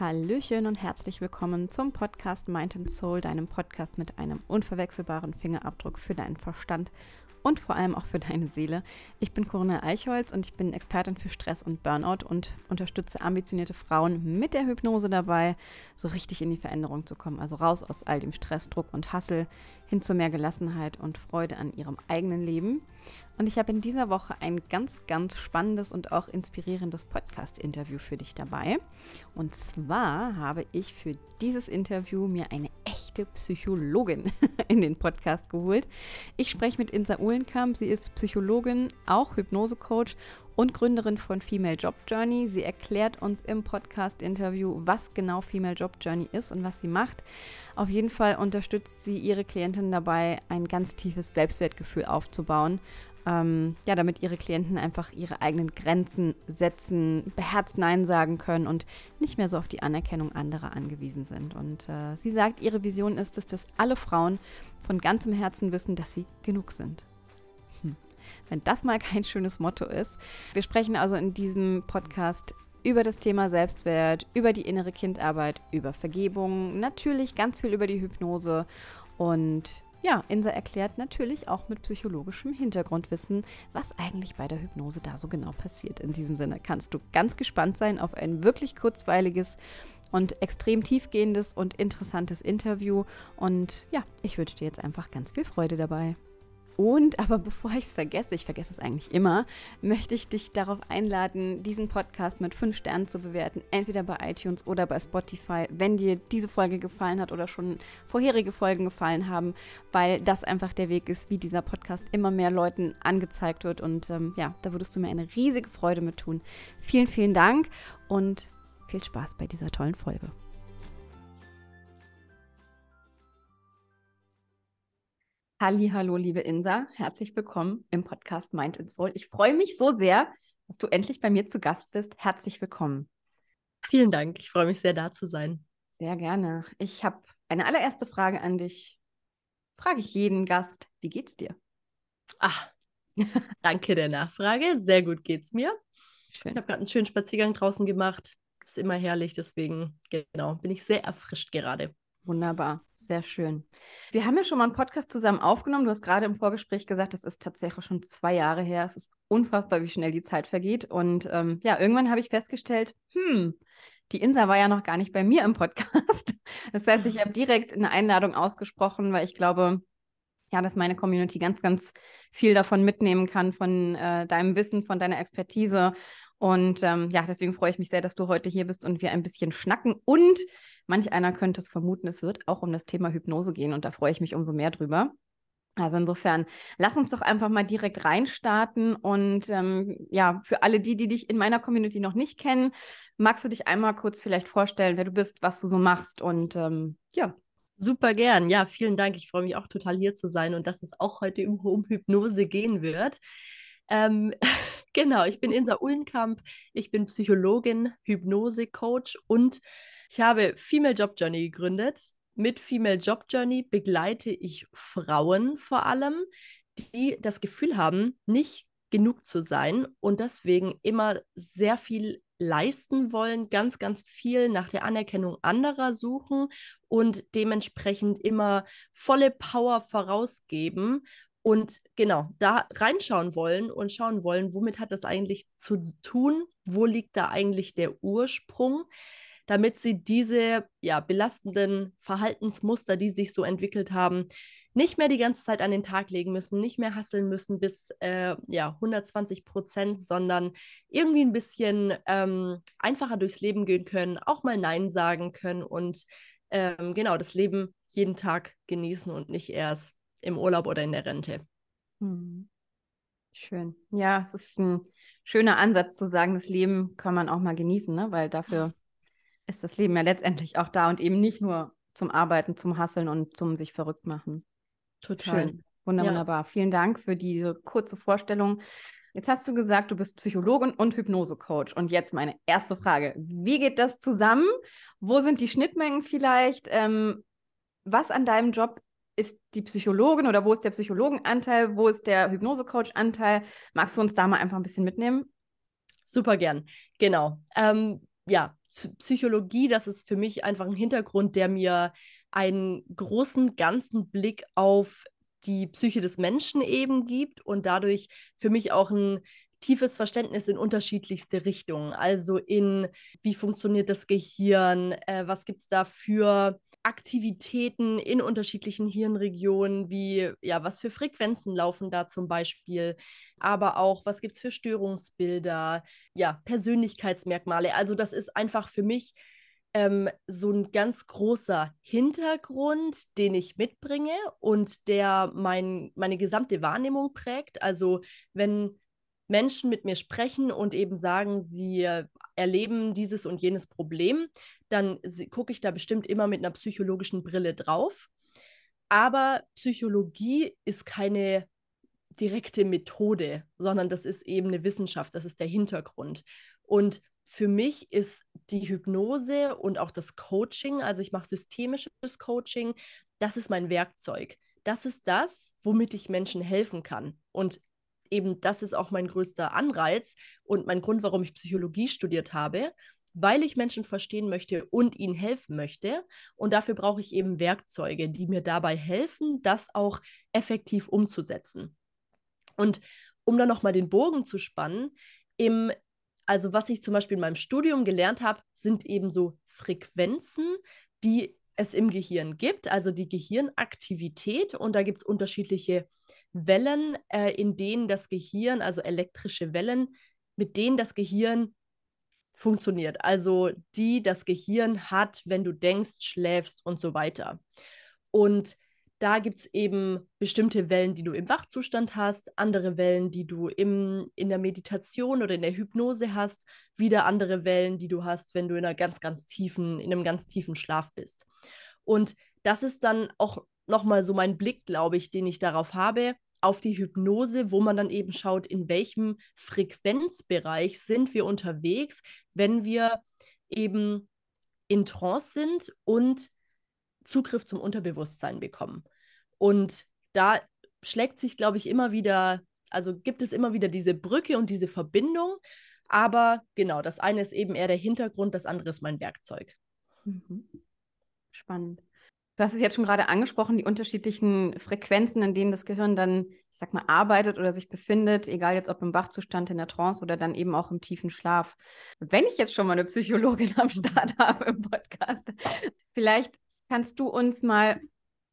Hallöchen und herzlich willkommen zum Podcast Mind and Soul, deinem Podcast mit einem unverwechselbaren Fingerabdruck für deinen Verstand und vor allem auch für deine Seele. Ich bin Corinna Eichholz und ich bin Expertin für Stress und Burnout und unterstütze ambitionierte Frauen mit der Hypnose dabei, so richtig in die Veränderung zu kommen. Also raus aus all dem Stress, Druck und Hassel hin zu mehr Gelassenheit und Freude an ihrem eigenen Leben. Und ich habe in dieser Woche ein ganz, ganz spannendes und auch inspirierendes Podcast-Interview für dich dabei. Und zwar habe ich für dieses Interview mir eine echte Psychologin in den Podcast geholt. Ich spreche mit Insa Uhlenkamp. Sie ist Psychologin, auch Hypnose-Coach und Gründerin von Female Job Journey. Sie erklärt uns im Podcast-Interview, was genau Female Job Journey ist und was sie macht. Auf jeden Fall unterstützt sie ihre Klientinnen dabei, ein ganz tiefes Selbstwertgefühl aufzubauen ähm, ja, damit ihre Klienten einfach ihre eigenen Grenzen setzen, beherzt Nein sagen können und nicht mehr so auf die Anerkennung anderer angewiesen sind. Und äh, sie sagt, ihre Vision ist es, dass alle Frauen von ganzem Herzen wissen, dass sie genug sind. Hm. Wenn das mal kein schönes Motto ist. Wir sprechen also in diesem Podcast über das Thema Selbstwert, über die innere Kindarbeit, über Vergebung, natürlich ganz viel über die Hypnose und ja, Insa erklärt natürlich auch mit psychologischem Hintergrundwissen, was eigentlich bei der Hypnose da so genau passiert. In diesem Sinne kannst du ganz gespannt sein auf ein wirklich kurzweiliges und extrem tiefgehendes und interessantes Interview. Und ja, ich wünsche dir jetzt einfach ganz viel Freude dabei. Und, aber bevor ich es vergesse, ich vergesse es eigentlich immer, möchte ich dich darauf einladen, diesen Podcast mit fünf Sternen zu bewerten, entweder bei iTunes oder bei Spotify, wenn dir diese Folge gefallen hat oder schon vorherige Folgen gefallen haben, weil das einfach der Weg ist, wie dieser Podcast immer mehr Leuten angezeigt wird. Und ähm, ja, da würdest du mir eine riesige Freude mit tun. Vielen, vielen Dank und viel Spaß bei dieser tollen Folge. Hallo, liebe Insa, herzlich willkommen im Podcast Mind and Soul. Ich freue mich so sehr, dass du endlich bei mir zu Gast bist. Herzlich willkommen. Vielen Dank, ich freue mich sehr, da zu sein. Sehr gerne. Ich habe eine allererste Frage an dich. Frage ich jeden Gast, wie geht's dir? Ach, danke der Nachfrage. Sehr gut geht's mir. Schön. Ich habe gerade einen schönen Spaziergang draußen gemacht. Ist immer herrlich, deswegen genau bin ich sehr erfrischt gerade. Wunderbar, sehr schön. Wir haben ja schon mal einen Podcast zusammen aufgenommen. Du hast gerade im Vorgespräch gesagt, das ist tatsächlich schon zwei Jahre her. Es ist unfassbar, wie schnell die Zeit vergeht. Und ähm, ja, irgendwann habe ich festgestellt, hm, die Insa war ja noch gar nicht bei mir im Podcast. Das heißt, ich habe direkt eine Einladung ausgesprochen, weil ich glaube, ja, dass meine Community ganz, ganz viel davon mitnehmen kann, von äh, deinem Wissen, von deiner Expertise. Und ähm, ja, deswegen freue ich mich sehr, dass du heute hier bist und wir ein bisschen schnacken. Und Manch einer könnte es vermuten, es wird auch um das Thema Hypnose gehen und da freue ich mich umso mehr drüber. Also insofern, lass uns doch einfach mal direkt reinstarten. Und ähm, ja, für alle die, die dich in meiner Community noch nicht kennen, magst du dich einmal kurz vielleicht vorstellen, wer du bist, was du so machst und ähm, ja. Super gern. Ja, vielen Dank. Ich freue mich auch total hier zu sein und dass es auch heute um Hypnose gehen wird. Ähm, genau, ich bin Insa Uhlenkamp. Ich bin Psychologin, Hypnose-Coach und ich habe Female Job Journey gegründet. Mit Female Job Journey begleite ich Frauen vor allem, die das Gefühl haben, nicht genug zu sein und deswegen immer sehr viel leisten wollen, ganz, ganz viel nach der Anerkennung anderer suchen und dementsprechend immer volle Power vorausgeben und genau da reinschauen wollen und schauen wollen, womit hat das eigentlich zu tun, wo liegt da eigentlich der Ursprung damit sie diese ja, belastenden Verhaltensmuster, die sich so entwickelt haben, nicht mehr die ganze Zeit an den Tag legen müssen, nicht mehr hasseln müssen bis äh, ja, 120 Prozent, sondern irgendwie ein bisschen ähm, einfacher durchs Leben gehen können, auch mal Nein sagen können und ähm, genau das Leben jeden Tag genießen und nicht erst im Urlaub oder in der Rente. Hm. Schön. Ja, es ist ein schöner Ansatz zu sagen, das Leben kann man auch mal genießen, ne? weil dafür ist das Leben ja letztendlich auch da und eben nicht nur zum Arbeiten, zum Hasseln und zum sich verrückt machen. Total. Schön. Wunder, ja. Wunderbar. Vielen Dank für diese kurze Vorstellung. Jetzt hast du gesagt, du bist Psychologin und Hypnosecoach. Und jetzt meine erste Frage. Wie geht das zusammen? Wo sind die Schnittmengen vielleicht? Ähm, was an deinem Job ist die Psychologin oder wo ist der Psychologenanteil? Wo ist der Hypnosecoach-Anteil? Magst du uns da mal einfach ein bisschen mitnehmen? Super gern. Genau. Ähm, ja, Psychologie, das ist für mich einfach ein Hintergrund, der mir einen großen, ganzen Blick auf die Psyche des Menschen eben gibt und dadurch für mich auch ein tiefes Verständnis in unterschiedlichste Richtungen. Also in, wie funktioniert das Gehirn, äh, was gibt es da für Aktivitäten in unterschiedlichen Hirnregionen, wie, ja, was für Frequenzen laufen da zum Beispiel, aber auch, was gibt es für Störungsbilder, ja, Persönlichkeitsmerkmale. Also das ist einfach für mich ähm, so ein ganz großer Hintergrund, den ich mitbringe und der mein, meine gesamte Wahrnehmung prägt. Also wenn Menschen mit mir sprechen und eben sagen, sie erleben dieses und jenes Problem, dann gucke ich da bestimmt immer mit einer psychologischen Brille drauf. Aber Psychologie ist keine direkte Methode, sondern das ist eben eine Wissenschaft, das ist der Hintergrund. Und für mich ist die Hypnose und auch das Coaching, also ich mache systemisches Coaching, das ist mein Werkzeug. Das ist das, womit ich Menschen helfen kann. Und eben das ist auch mein größter Anreiz und mein Grund, warum ich Psychologie studiert habe, weil ich Menschen verstehen möchte und ihnen helfen möchte. Und dafür brauche ich eben Werkzeuge, die mir dabei helfen, das auch effektiv umzusetzen. Und um dann nochmal den Bogen zu spannen, im, also was ich zum Beispiel in meinem Studium gelernt habe, sind eben so Frequenzen, die es im Gehirn gibt, also die Gehirnaktivität. Und da gibt es unterschiedliche Wellen, äh, in denen das Gehirn, also elektrische Wellen, mit denen das Gehirn funktioniert. Also die das Gehirn hat, wenn du denkst, schläfst und so weiter. Und da gibt es eben bestimmte Wellen, die du im Wachzustand hast, andere Wellen, die du im, in der Meditation oder in der Hypnose hast, wieder andere Wellen, die du hast, wenn du in einer ganz, ganz tiefen, in einem ganz tiefen Schlaf bist. Und das ist dann auch nochmal so mein Blick, glaube ich, den ich darauf habe, auf die Hypnose, wo man dann eben schaut, in welchem Frequenzbereich sind wir unterwegs, wenn wir eben in Trance sind und Zugriff zum Unterbewusstsein bekommen. Und da schlägt sich, glaube ich, immer wieder, also gibt es immer wieder diese Brücke und diese Verbindung. Aber genau, das eine ist eben eher der Hintergrund, das andere ist mein Werkzeug. Mhm. Spannend. Du hast es jetzt schon gerade angesprochen, die unterschiedlichen Frequenzen, in denen das Gehirn dann, ich sag mal, arbeitet oder sich befindet, egal jetzt ob im Wachzustand, in der Trance oder dann eben auch im tiefen Schlaf. Wenn ich jetzt schon mal eine Psychologin am Start habe im Podcast, vielleicht kannst du uns mal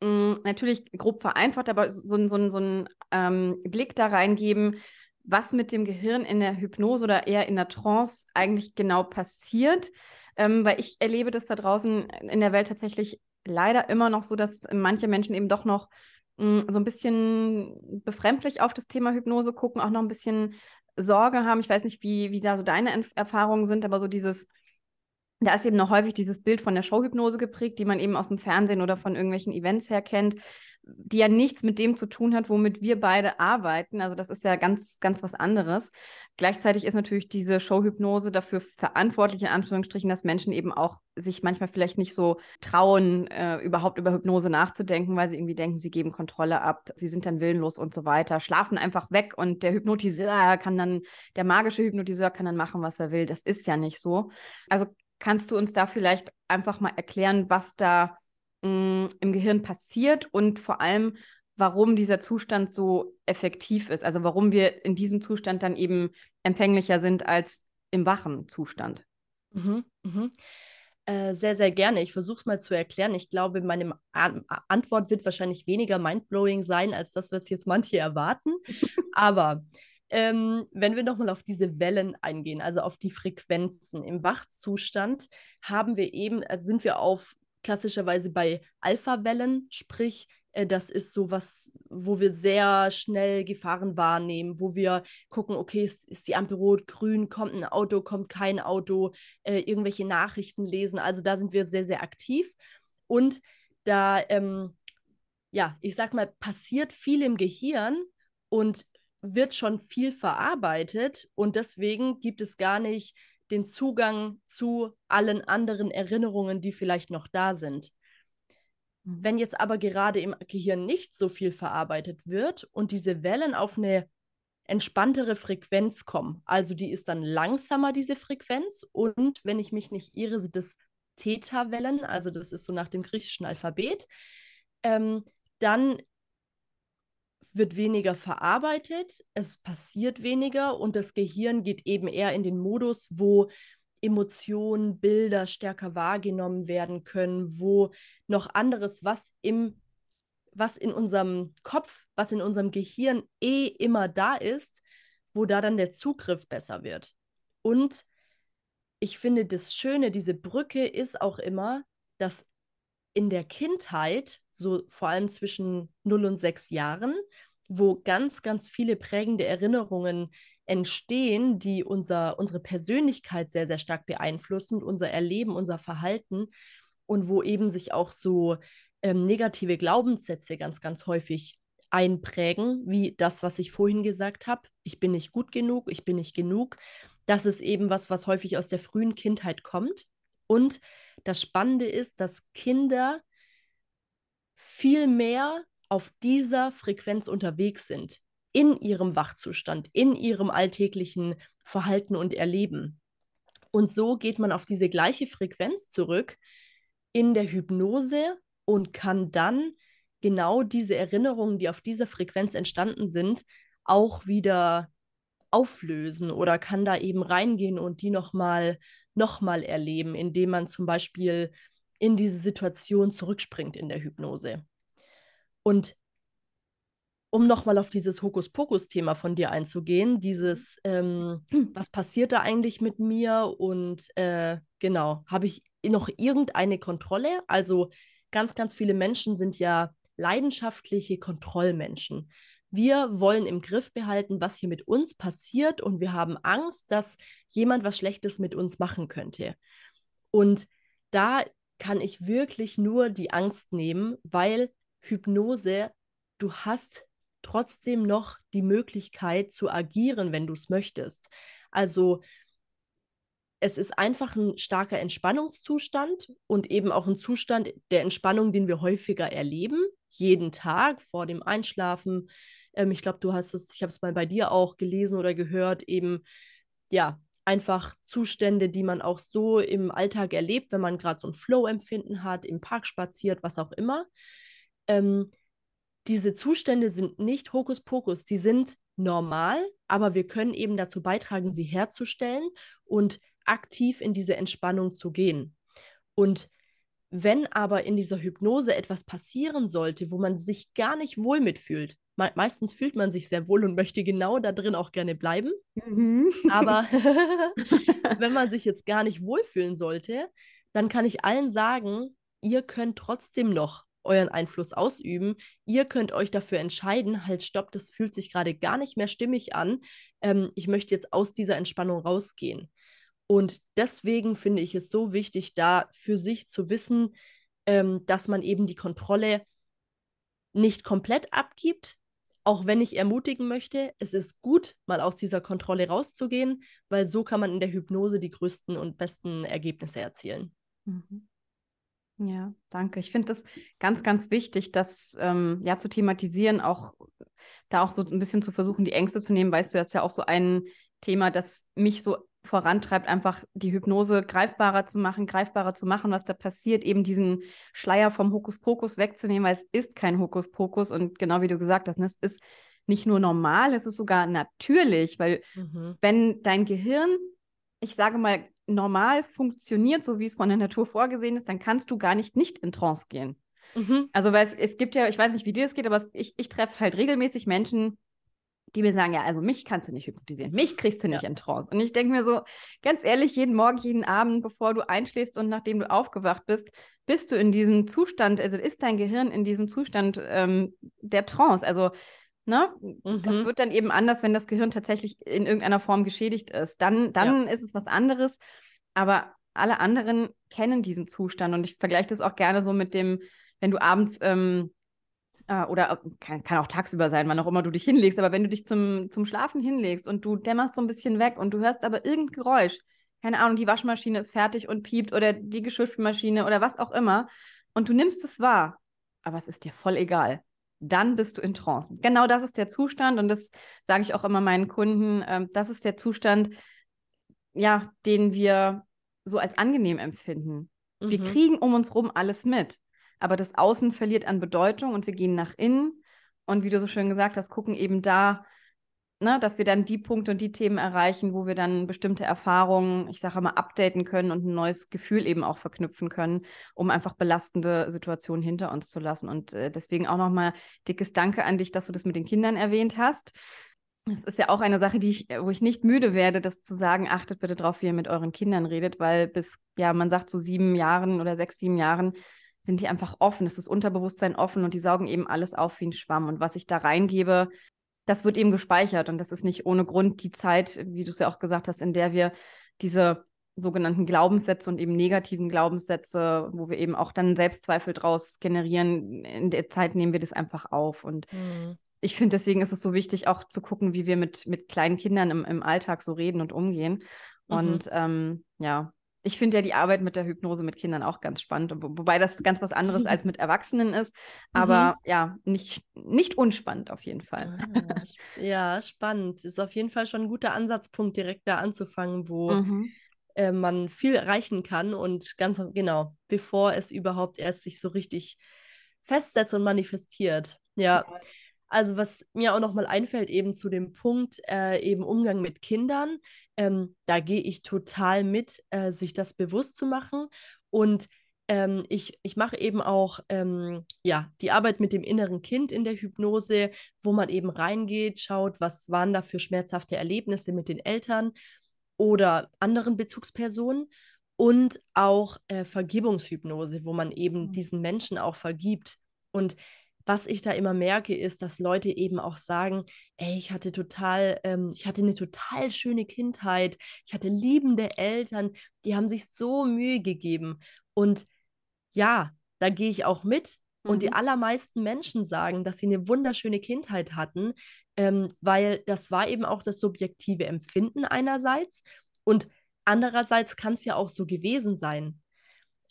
mh, hm, natürlich grob vereinfacht, aber so, so, so einen ähm, Blick da reingeben, was mit dem Gehirn in der Hypnose oder eher in der Trance eigentlich genau passiert. Ähm, weil ich erlebe das da draußen in der Welt tatsächlich leider immer noch so, dass manche Menschen eben doch noch hm, so ein bisschen befremdlich auf das Thema Hypnose gucken, auch noch ein bisschen Sorge haben. Ich weiß nicht, wie, wie da so deine Erfahrungen sind, aber so dieses, da ist eben noch häufig dieses Bild von der Showhypnose geprägt, die man eben aus dem Fernsehen oder von irgendwelchen Events her kennt die ja nichts mit dem zu tun hat, womit wir beide arbeiten. Also das ist ja ganz, ganz was anderes. Gleichzeitig ist natürlich diese Showhypnose dafür verantwortlich, in Anführungsstrichen, dass Menschen eben auch sich manchmal vielleicht nicht so trauen, äh, überhaupt über Hypnose nachzudenken, weil sie irgendwie denken, sie geben Kontrolle ab, sie sind dann willenlos und so weiter, schlafen einfach weg und der Hypnotiseur kann dann, der magische Hypnotiseur kann dann machen, was er will. Das ist ja nicht so. Also kannst du uns da vielleicht einfach mal erklären, was da mh, im Gehirn passiert und vor allem, warum dieser Zustand so effektiv ist. Also warum wir in diesem Zustand dann eben empfänglicher sind als im wachen Zustand. Mhm, mhm. Äh, sehr, sehr gerne. Ich versuche es mal zu erklären. Ich glaube, meine An Antwort wird wahrscheinlich weniger mindblowing sein, als das, was jetzt manche erwarten. Aber ähm, wenn wir nochmal auf diese Wellen eingehen, also auf die Frequenzen im Wachzustand, haben wir eben, also sind wir auf klassischerweise bei Alpha-Wellen, sprich, äh, das ist so was, wo wir sehr schnell Gefahren wahrnehmen, wo wir gucken, okay, ist, ist die Ampel rot, grün, kommt ein Auto, kommt kein Auto, äh, irgendwelche Nachrichten lesen. Also da sind wir sehr, sehr aktiv. Und da, ähm, ja, ich sag mal, passiert viel im Gehirn und wird schon viel verarbeitet. Und deswegen gibt es gar nicht den Zugang zu allen anderen Erinnerungen, die vielleicht noch da sind. Mhm. Wenn jetzt aber gerade im Gehirn nicht so viel verarbeitet wird und diese Wellen auf eine entspanntere Frequenz komme. Also die ist dann langsamer, diese Frequenz. Und wenn ich mich nicht irre, sind das Theta-Wellen, also das ist so nach dem griechischen Alphabet. Ähm, dann wird weniger verarbeitet, es passiert weniger und das Gehirn geht eben eher in den Modus, wo Emotionen, Bilder stärker wahrgenommen werden können, wo noch anderes, was im was in unserem Kopf, was in unserem Gehirn eh immer da ist, wo da dann der Zugriff besser wird. Und ich finde, das Schöne, diese Brücke ist auch immer, dass in der Kindheit, so vor allem zwischen 0 und 6 Jahren, wo ganz, ganz viele prägende Erinnerungen entstehen, die unser, unsere Persönlichkeit sehr, sehr stark beeinflussen, unser Erleben, unser Verhalten und wo eben sich auch so ähm, negative Glaubenssätze ganz, ganz häufig einprägen, wie das, was ich vorhin gesagt habe. Ich bin nicht gut genug, ich bin nicht genug. Das ist eben was, was häufig aus der frühen Kindheit kommt. Und das Spannende ist, dass Kinder viel mehr auf dieser Frequenz unterwegs sind, in ihrem Wachzustand, in ihrem alltäglichen Verhalten und Erleben. Und so geht man auf diese gleiche Frequenz zurück in der Hypnose und kann dann genau diese Erinnerungen, die auf dieser Frequenz entstanden sind, auch wieder auflösen oder kann da eben reingehen und die nochmal noch mal erleben, indem man zum Beispiel in diese Situation zurückspringt in der Hypnose. Und um nochmal auf dieses Hokuspokus-Thema von dir einzugehen, dieses, ähm, was passiert da eigentlich mit mir und äh, genau, habe ich noch irgendeine Kontrolle? Also ganz, ganz viele Menschen sind ja leidenschaftliche Kontrollmenschen. Wir wollen im Griff behalten, was hier mit uns passiert und wir haben Angst, dass jemand was Schlechtes mit uns machen könnte. Und da kann ich wirklich nur die Angst nehmen, weil Hypnose, du hast trotzdem noch die Möglichkeit zu agieren, wenn du es möchtest. Also es ist einfach ein starker Entspannungszustand und eben auch ein Zustand der Entspannung, den wir häufiger erleben, jeden Tag vor dem Einschlafen. Ähm, ich glaube, du hast es, ich habe es mal bei dir auch gelesen oder gehört, eben ja, einfach Zustände, die man auch so im Alltag erlebt, wenn man gerade so ein Flow-Empfinden hat, im Park spaziert, was auch immer. Ähm, diese Zustände sind nicht Hokuspokus, die sind normal, aber wir können eben dazu beitragen, sie herzustellen und aktiv in diese Entspannung zu gehen. Und wenn aber in dieser Hypnose etwas passieren sollte, wo man sich gar nicht wohl mitfühlt, me meistens fühlt man sich sehr wohl und möchte genau da drin auch gerne bleiben. Mhm. Aber wenn man sich jetzt gar nicht wohlfühlen sollte, dann kann ich allen sagen, ihr könnt trotzdem noch euren Einfluss ausüben. Ihr könnt euch dafür entscheiden, halt, stopp, das fühlt sich gerade gar nicht mehr stimmig an. Ähm, ich möchte jetzt aus dieser Entspannung rausgehen. Und deswegen finde ich es so wichtig, da für sich zu wissen, ähm, dass man eben die Kontrolle nicht komplett abgibt, auch wenn ich ermutigen möchte, es ist gut, mal aus dieser Kontrolle rauszugehen, weil so kann man in der Hypnose die größten und besten Ergebnisse erzielen. Mhm. Ja, danke. Ich finde das ganz, ganz wichtig, das ähm, ja zu thematisieren, auch da auch so ein bisschen zu versuchen, die Ängste zu nehmen. Weißt du, das ist ja auch so ein Thema, das mich so vorantreibt, einfach die Hypnose greifbarer zu machen, greifbarer zu machen, was da passiert, eben diesen Schleier vom Hokuspokus wegzunehmen, weil es ist kein Hokuspokus und genau wie du gesagt hast, ne, es ist nicht nur normal, es ist sogar natürlich, weil mhm. wenn dein Gehirn, ich sage mal, normal funktioniert, so wie es von der Natur vorgesehen ist, dann kannst du gar nicht nicht in Trance gehen. Mhm. Also, weil es, es gibt ja, ich weiß nicht, wie dir das geht, aber ich, ich treffe halt regelmäßig Menschen, die mir sagen, ja, also mich kannst du nicht hypnotisieren, mich kriegst du nicht ja. in Trance. Und ich denke mir so, ganz ehrlich, jeden Morgen, jeden Abend, bevor du einschläfst und nachdem du aufgewacht bist, bist du in diesem Zustand, also ist dein Gehirn in diesem Zustand ähm, der Trance. Also, ne, mhm. das wird dann eben anders, wenn das Gehirn tatsächlich in irgendeiner Form geschädigt ist. Dann, dann ja. ist es was anderes. Aber alle anderen kennen diesen Zustand und ich vergleiche das auch gerne so mit dem, wenn du abends ähm, äh, oder kann, kann, auch tagsüber sein, wann auch immer du dich hinlegst, aber wenn du dich zum, zum Schlafen hinlegst und du dämmerst so ein bisschen weg und du hörst aber irgendein Geräusch, keine Ahnung, die Waschmaschine ist fertig und piept oder die Geschirrspülmaschine oder was auch immer und du nimmst es wahr, aber es ist dir voll egal. dann bist du in Trance. Genau das ist der Zustand und das sage ich auch immer meinen Kunden, äh, das ist der Zustand, ja, den wir so als angenehm empfinden. Mhm. Wir kriegen um uns rum alles mit, aber das Außen verliert an Bedeutung und wir gehen nach innen und wie du so schön gesagt hast, gucken eben da, ne, dass wir dann die Punkte und die Themen erreichen, wo wir dann bestimmte Erfahrungen, ich sage mal, updaten können und ein neues Gefühl eben auch verknüpfen können, um einfach belastende Situationen hinter uns zu lassen. Und äh, deswegen auch nochmal dickes Danke an dich, dass du das mit den Kindern erwähnt hast. Das ist ja auch eine Sache, die ich, wo ich nicht müde werde, das zu sagen, achtet bitte darauf, wie ihr mit euren Kindern redet, weil bis, ja, man sagt so sieben Jahren oder sechs, sieben Jahren sind die einfach offen, ist das Unterbewusstsein offen und die saugen eben alles auf wie ein Schwamm. Und was ich da reingebe, das wird eben gespeichert und das ist nicht ohne Grund die Zeit, wie du es ja auch gesagt hast, in der wir diese sogenannten Glaubenssätze und eben negativen Glaubenssätze, wo wir eben auch dann Selbstzweifel draus generieren, in der Zeit nehmen wir das einfach auf. Und mhm. ich finde, deswegen ist es so wichtig, auch zu gucken, wie wir mit, mit kleinen Kindern im, im Alltag so reden und umgehen. Mhm. Und ähm, ja, ich finde ja die Arbeit mit der Hypnose mit Kindern auch ganz spannend, wo, wobei das ganz was anderes als mit Erwachsenen ist, aber mhm. ja, nicht, nicht unspannend auf jeden Fall. Ah, ja, spannend. Ist auf jeden Fall schon ein guter Ansatzpunkt, direkt da anzufangen, wo mhm. äh, man viel erreichen kann und ganz genau, bevor es überhaupt erst sich so richtig festsetzt und manifestiert. Ja. ja. Also was mir auch nochmal einfällt, eben zu dem Punkt, äh, eben Umgang mit Kindern, ähm, da gehe ich total mit, äh, sich das bewusst zu machen. Und ähm, ich, ich mache eben auch ähm, ja, die Arbeit mit dem inneren Kind in der Hypnose, wo man eben reingeht, schaut, was waren da für schmerzhafte Erlebnisse mit den Eltern oder anderen Bezugspersonen und auch äh, Vergebungshypnose, wo man eben mhm. diesen Menschen auch vergibt. Und was ich da immer merke, ist, dass Leute eben auch sagen, ey, ich hatte total, ähm, ich hatte eine total schöne Kindheit, ich hatte liebende Eltern, die haben sich so Mühe gegeben. Und ja, da gehe ich auch mit. Mhm. Und die mhm. allermeisten Menschen sagen, dass sie eine wunderschöne Kindheit hatten, ähm, weil das war eben auch das subjektive Empfinden einerseits und andererseits kann es ja auch so gewesen sein.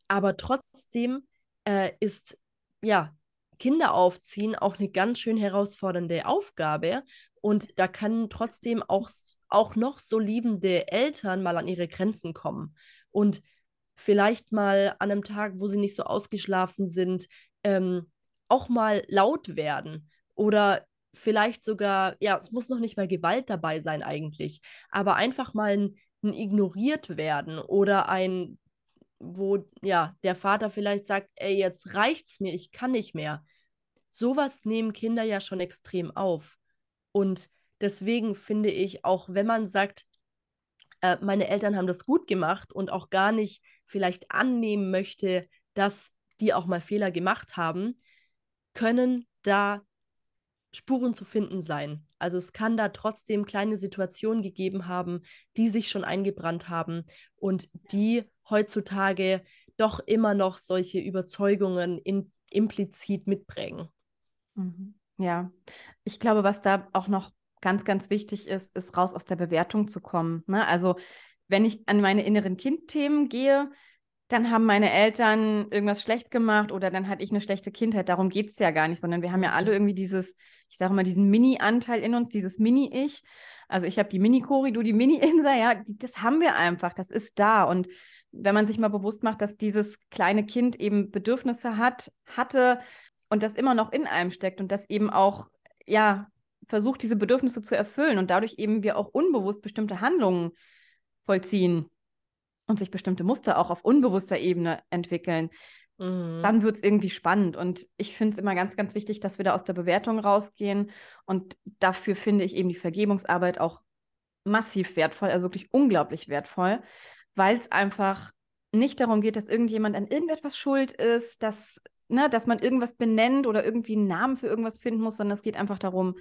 Aber trotzdem äh, ist ja Kinder aufziehen auch eine ganz schön herausfordernde Aufgabe. Und da können trotzdem auch, auch noch so liebende Eltern mal an ihre Grenzen kommen. Und vielleicht mal an einem Tag, wo sie nicht so ausgeschlafen sind, ähm, auch mal laut werden. Oder vielleicht sogar, ja, es muss noch nicht mal Gewalt dabei sein eigentlich, aber einfach mal ein, ein ignoriert werden oder ein wo ja der Vater vielleicht sagt, ey, jetzt reicht's mir, ich kann nicht mehr. Sowas nehmen Kinder ja schon extrem auf. Und deswegen finde ich, auch wenn man sagt, äh, meine Eltern haben das gut gemacht und auch gar nicht vielleicht annehmen möchte, dass die auch mal Fehler gemacht haben, können da Spuren zu finden sein. Also es kann da trotzdem kleine Situationen gegeben haben, die sich schon eingebrannt haben und die heutzutage doch immer noch solche Überzeugungen in, implizit mitprägen. Mhm. Ja, ich glaube, was da auch noch ganz, ganz wichtig ist, ist raus aus der Bewertung zu kommen. Ne? Also wenn ich an meine inneren Kindthemen gehe, dann haben meine Eltern irgendwas schlecht gemacht oder dann hatte ich eine schlechte Kindheit. Darum geht es ja gar nicht, sondern wir haben ja alle irgendwie dieses, ich sage mal, diesen Mini-Anteil in uns, dieses Mini-Ich. Also ich habe die Mini-Kori, du die Mini-Insa, ja, die, das haben wir einfach, das ist da. Und wenn man sich mal bewusst macht, dass dieses kleine Kind eben Bedürfnisse hat, hatte und das immer noch in einem steckt und das eben auch, ja, versucht, diese Bedürfnisse zu erfüllen und dadurch eben wir auch unbewusst bestimmte Handlungen vollziehen und sich bestimmte Muster auch auf unbewusster Ebene entwickeln, mhm. dann wird es irgendwie spannend. Und ich finde es immer ganz, ganz wichtig, dass wir da aus der Bewertung rausgehen. Und dafür finde ich eben die Vergebungsarbeit auch massiv wertvoll, also wirklich unglaublich wertvoll, weil es einfach nicht darum geht, dass irgendjemand an irgendetwas schuld ist, dass, ne, dass man irgendwas benennt oder irgendwie einen Namen für irgendwas finden muss, sondern es geht einfach darum,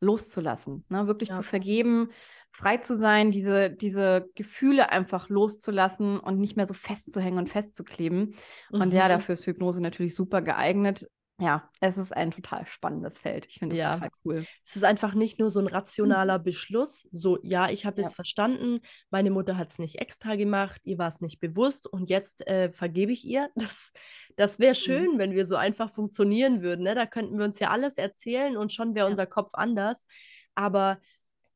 loszulassen, ne? wirklich ja. zu vergeben, frei zu sein, diese, diese Gefühle einfach loszulassen und nicht mehr so festzuhängen und festzukleben. Mhm. Und ja, mhm. dafür ist Hypnose natürlich super geeignet. Ja, es ist ein total spannendes Feld. Ich finde es Ja. total cool. Es ist einfach nicht nur so ein rationaler Beschluss, so, ja, ich habe Ja. jetzt verstanden, meine Mutter hat es nicht extra gemacht, ihr war es nicht bewusst und jetzt äh, vergebe ich ihr. Das, das wäre schön, wenn wir so einfach funktionieren würden. Ne? Da könnten wir uns ja alles erzählen und schon wäre Ja. unser Kopf anders. Aber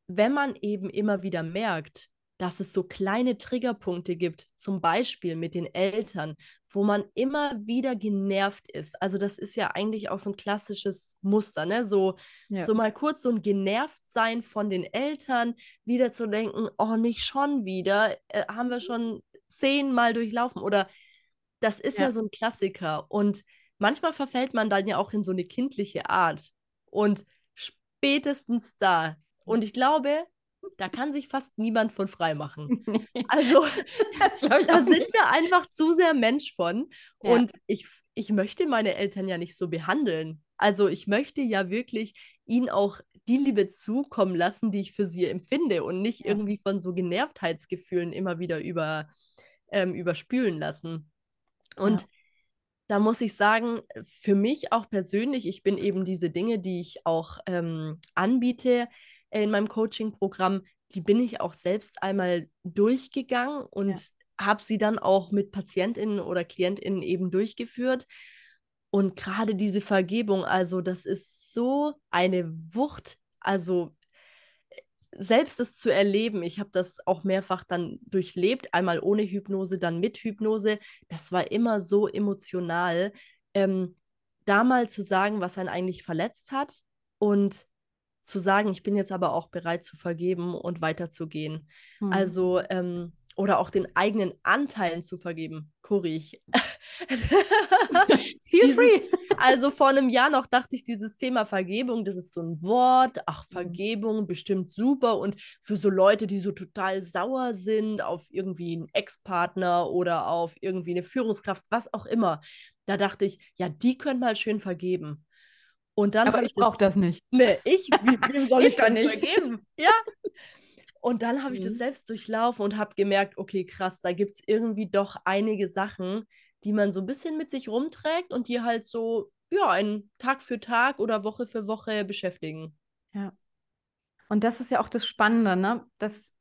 wenn man eben immer wieder merkt, dass es so kleine Triggerpunkte gibt, zum Beispiel mit den Eltern, wo man immer wieder genervt ist. Also das ist ja eigentlich auch so ein klassisches Muster, ne? So, Ja. so mal kurz so ein Genervtsein von den Eltern, wieder zu denken, oh, nicht schon wieder, äh, haben wir schon zehnmal durchlaufen. Oder das ist ja Ja. so ein Klassiker. Und manchmal verfällt man dann ja auch in so eine kindliche Art. Und spätestens da. Und ich glaube, da kann sich fast niemand von frei machen. Also, da sind nicht. wir einfach zu sehr Mensch von. Ja. Und ich, ich möchte meine Eltern ja nicht so behandeln. Also, ich möchte ja wirklich ihnen auch die Liebe zukommen lassen, die ich für sie empfinde und nicht Ja. irgendwie von so Genervtheitsgefühlen immer wieder über, ähm, überspülen lassen. Und Ja. da muss ich sagen, für mich auch persönlich, ich bin eben diese Dinge, die ich auch ähm, anbiete in meinem Coaching-Programm, die bin ich auch selbst einmal durchgegangen und habe sie dann auch mit PatientInnen oder KlientInnen eben durchgeführt. Und gerade diese Vergebung, also das ist so eine Wucht, also selbst das zu erleben, ich habe das auch mehrfach dann durchlebt, einmal ohne Hypnose, dann mit Hypnose, das war immer so emotional, ähm, da mal zu sagen, was einen eigentlich verletzt hat und zu sagen, ich bin jetzt aber auch bereit zu vergeben und weiterzugehen. Hm. Also, ähm, oder auch den eigenen Anteilen zu vergeben. Ich. Feel free. Also vor einem Jahr noch dachte ich, dieses Thema Vergebung, das ist so ein Wort. Ach, Mhm. Vergebung, bestimmt super. Und für so Leute, die so total sauer sind auf irgendwie einen Ex-Partner oder auf irgendwie eine Führungskraft, was auch immer, da dachte ich, ja, die können mal schön vergeben. Und dann Aber ich brauche das nicht. Nee, ich, wie, wem soll Ich ich denn nicht. vergeben? Ja. Und dann habe ich das Mhm. selbst durchlaufen und habe gemerkt, okay, krass, da gibt es irgendwie doch einige Sachen, die man so ein bisschen mit sich rumträgt und die halt so, ja, einen Tag für Tag oder Woche für Woche beschäftigen. Und das ist ja auch das Spannende, ne? Das,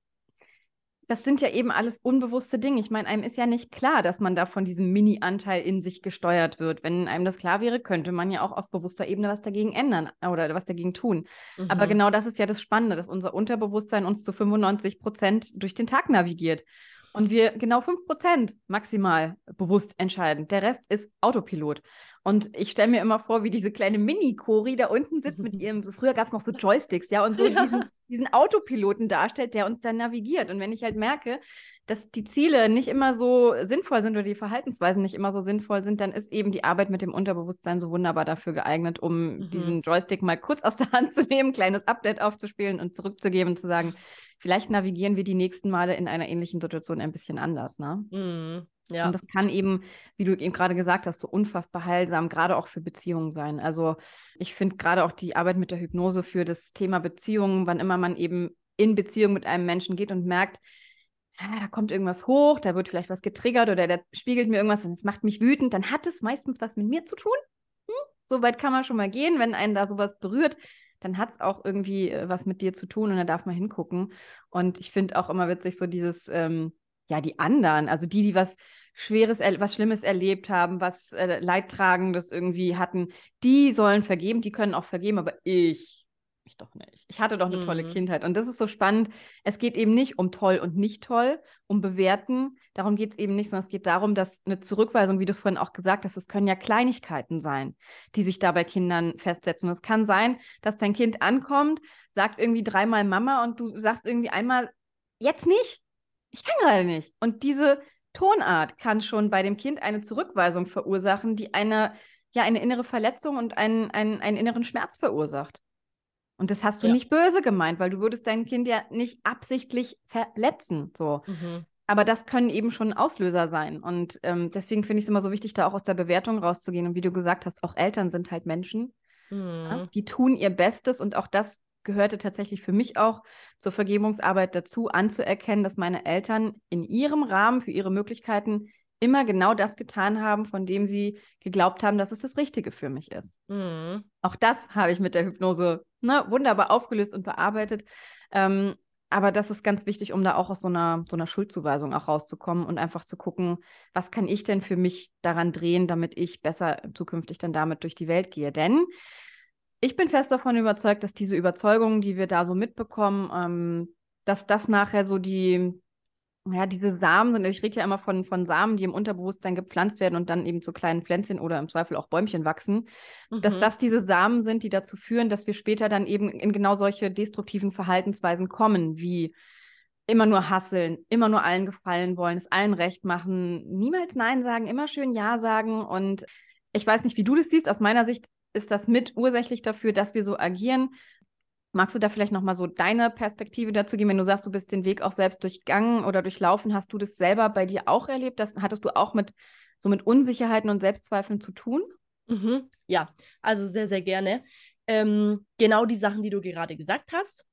das sind ja eben alles unbewusste Dinge. Ich meine, einem ist ja nicht klar, dass man da von diesem Mini-Anteil in sich gesteuert wird. Wenn einem das klar wäre, könnte man ja auch auf bewusster Ebene was dagegen ändern oder was dagegen tun. Aber Mhm. genau das ist ja das Spannende, dass unser Unterbewusstsein uns zu 95 Prozent durch den Tag navigiert. Und wir genau 5 Prozent maximal bewusst entscheiden. Der Rest ist Autopilot. Und ich stelle mir immer vor, wie diese kleine Mini-Kori da unten sitzt mit ihrem, so früher gab es noch so Joysticks, ja, und so Ja. diesen, diesen Autopiloten darstellt, der uns dann navigiert. Und wenn ich halt merke, dass die Ziele nicht immer so sinnvoll sind oder die Verhaltensweisen nicht immer so sinnvoll sind, dann ist eben die Arbeit mit dem Unterbewusstsein so wunderbar dafür geeignet, um Mhm. diesen Joystick mal kurz aus der Hand zu nehmen, kleines Update aufzuspielen und zurückzugeben und zu sagen, vielleicht navigieren wir die nächsten Male in einer ähnlichen Situation ein bisschen anders. Ne? Mhm. Ja. Und das kann eben, wie du eben gerade gesagt hast, so unfassbar heilsam, gerade auch für Beziehungen sein. Also ich finde gerade auch die Arbeit mit der Hypnose für das Thema Beziehungen, wann immer man eben in Beziehung mit einem Menschen geht und merkt, ah, da kommt irgendwas hoch, da wird vielleicht was getriggert oder der spiegelt mir irgendwas und es macht mich wütend, dann hat es meistens was mit mir zu tun. Hm? So weit kann man schon mal gehen, wenn einen da sowas berührt, dann hat es auch irgendwie äh, was mit dir zu tun und da darf man hingucken. Und ich finde auch immer witzig so dieses, ähm, ja, die anderen, also die, die was Schweres, er- was Schlimmes erlebt haben, was äh, Leidtragendes irgendwie hatten, die sollen vergeben, die können auch vergeben, aber ich, ich doch nicht. Ich hatte doch eine tolle Mhm. Kindheit. Und das ist so spannend. Es geht eben nicht um toll und nicht toll, um bewerten. Darum geht es eben nicht, sondern es geht darum, dass eine Zurückweisung, wie du es vorhin auch gesagt hast, es können ja Kleinigkeiten sein, die sich da bei Kindern festsetzen. Und es kann sein, dass dein Kind ankommt, sagt irgendwie dreimal Mama und du sagst irgendwie einmal, jetzt nicht. Ich kann gerade nicht. Und diese Tonart kann schon bei dem Kind eine Zurückweisung verursachen, die eine, ja, eine innere Verletzung und einen, einen, einen inneren Schmerz verursacht. Und das hast du Ja. nicht böse gemeint, weil du würdest dein Kind ja nicht absichtlich verletzen. So. Mhm. Aber das können eben schon Auslöser sein. Und ähm, deswegen finde ich es immer so wichtig, da auch aus der Bewertung rauszugehen. Und wie du gesagt hast, auch Eltern sind halt Menschen. Ja? Mhm. Die tun ihr Bestes und auch das gehörte tatsächlich für mich auch zur Vergebungsarbeit dazu, anzuerkennen, dass meine Eltern in ihrem Rahmen für ihre Möglichkeiten immer genau das getan haben, von dem sie geglaubt haben, dass es das Richtige für mich ist. Mhm. Auch das habe ich mit der Hypnose ne, wunderbar aufgelöst und bearbeitet. Ähm, aber das ist ganz wichtig, um da auch aus so einer, so einer Schuldzuweisung auch rauszukommen und einfach zu gucken, was kann ich denn für mich daran drehen, damit ich besser zukünftig dann damit durch die Welt gehe. Denn ich bin fest davon überzeugt, dass diese Überzeugungen, die wir da so mitbekommen, ähm, dass das nachher so die, ja, diese Samen sind, ich rede ja immer von, von Samen, die im Unterbewusstsein gepflanzt werden und dann eben zu kleinen Pflänzchen oder im Zweifel auch Bäumchen wachsen, mhm. dass das diese Samen sind, die dazu führen, dass wir später dann eben in genau solche destruktiven Verhaltensweisen kommen, wie immer nur hasseln, immer nur allen gefallen wollen, es allen recht machen, niemals Nein sagen, immer schön Ja sagen. Und ich weiß nicht, wie du das siehst. Aus meiner Sicht ist das mit ursächlich dafür, dass wir so agieren. Magst du da vielleicht nochmal so deine Perspektive dazu geben, wenn du sagst, du bist den Weg auch selbst durchgangen oder durchlaufen, hast du das selber bei dir auch erlebt? Das, hattest du auch mit so mit Unsicherheiten und Selbstzweifeln zu tun? Mhm. Ja, also sehr, sehr gerne. Ähm, genau die Sachen, die du gerade gesagt hast,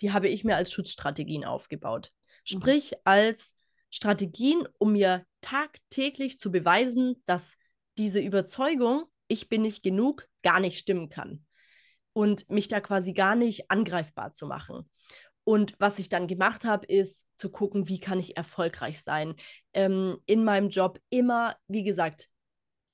die habe ich mir als Schutzstrategien aufgebaut. Mhm. Sprich, mhm. als Strategien, um mir tagtäglich zu beweisen, dass diese Überzeugung, ich bin nicht genug, gar nicht stimmen kann und mich da quasi gar nicht angreifbar zu machen. Und was ich dann gemacht habe, ist zu gucken, wie kann ich erfolgreich sein. Ähm, in meinem Job immer, wie gesagt,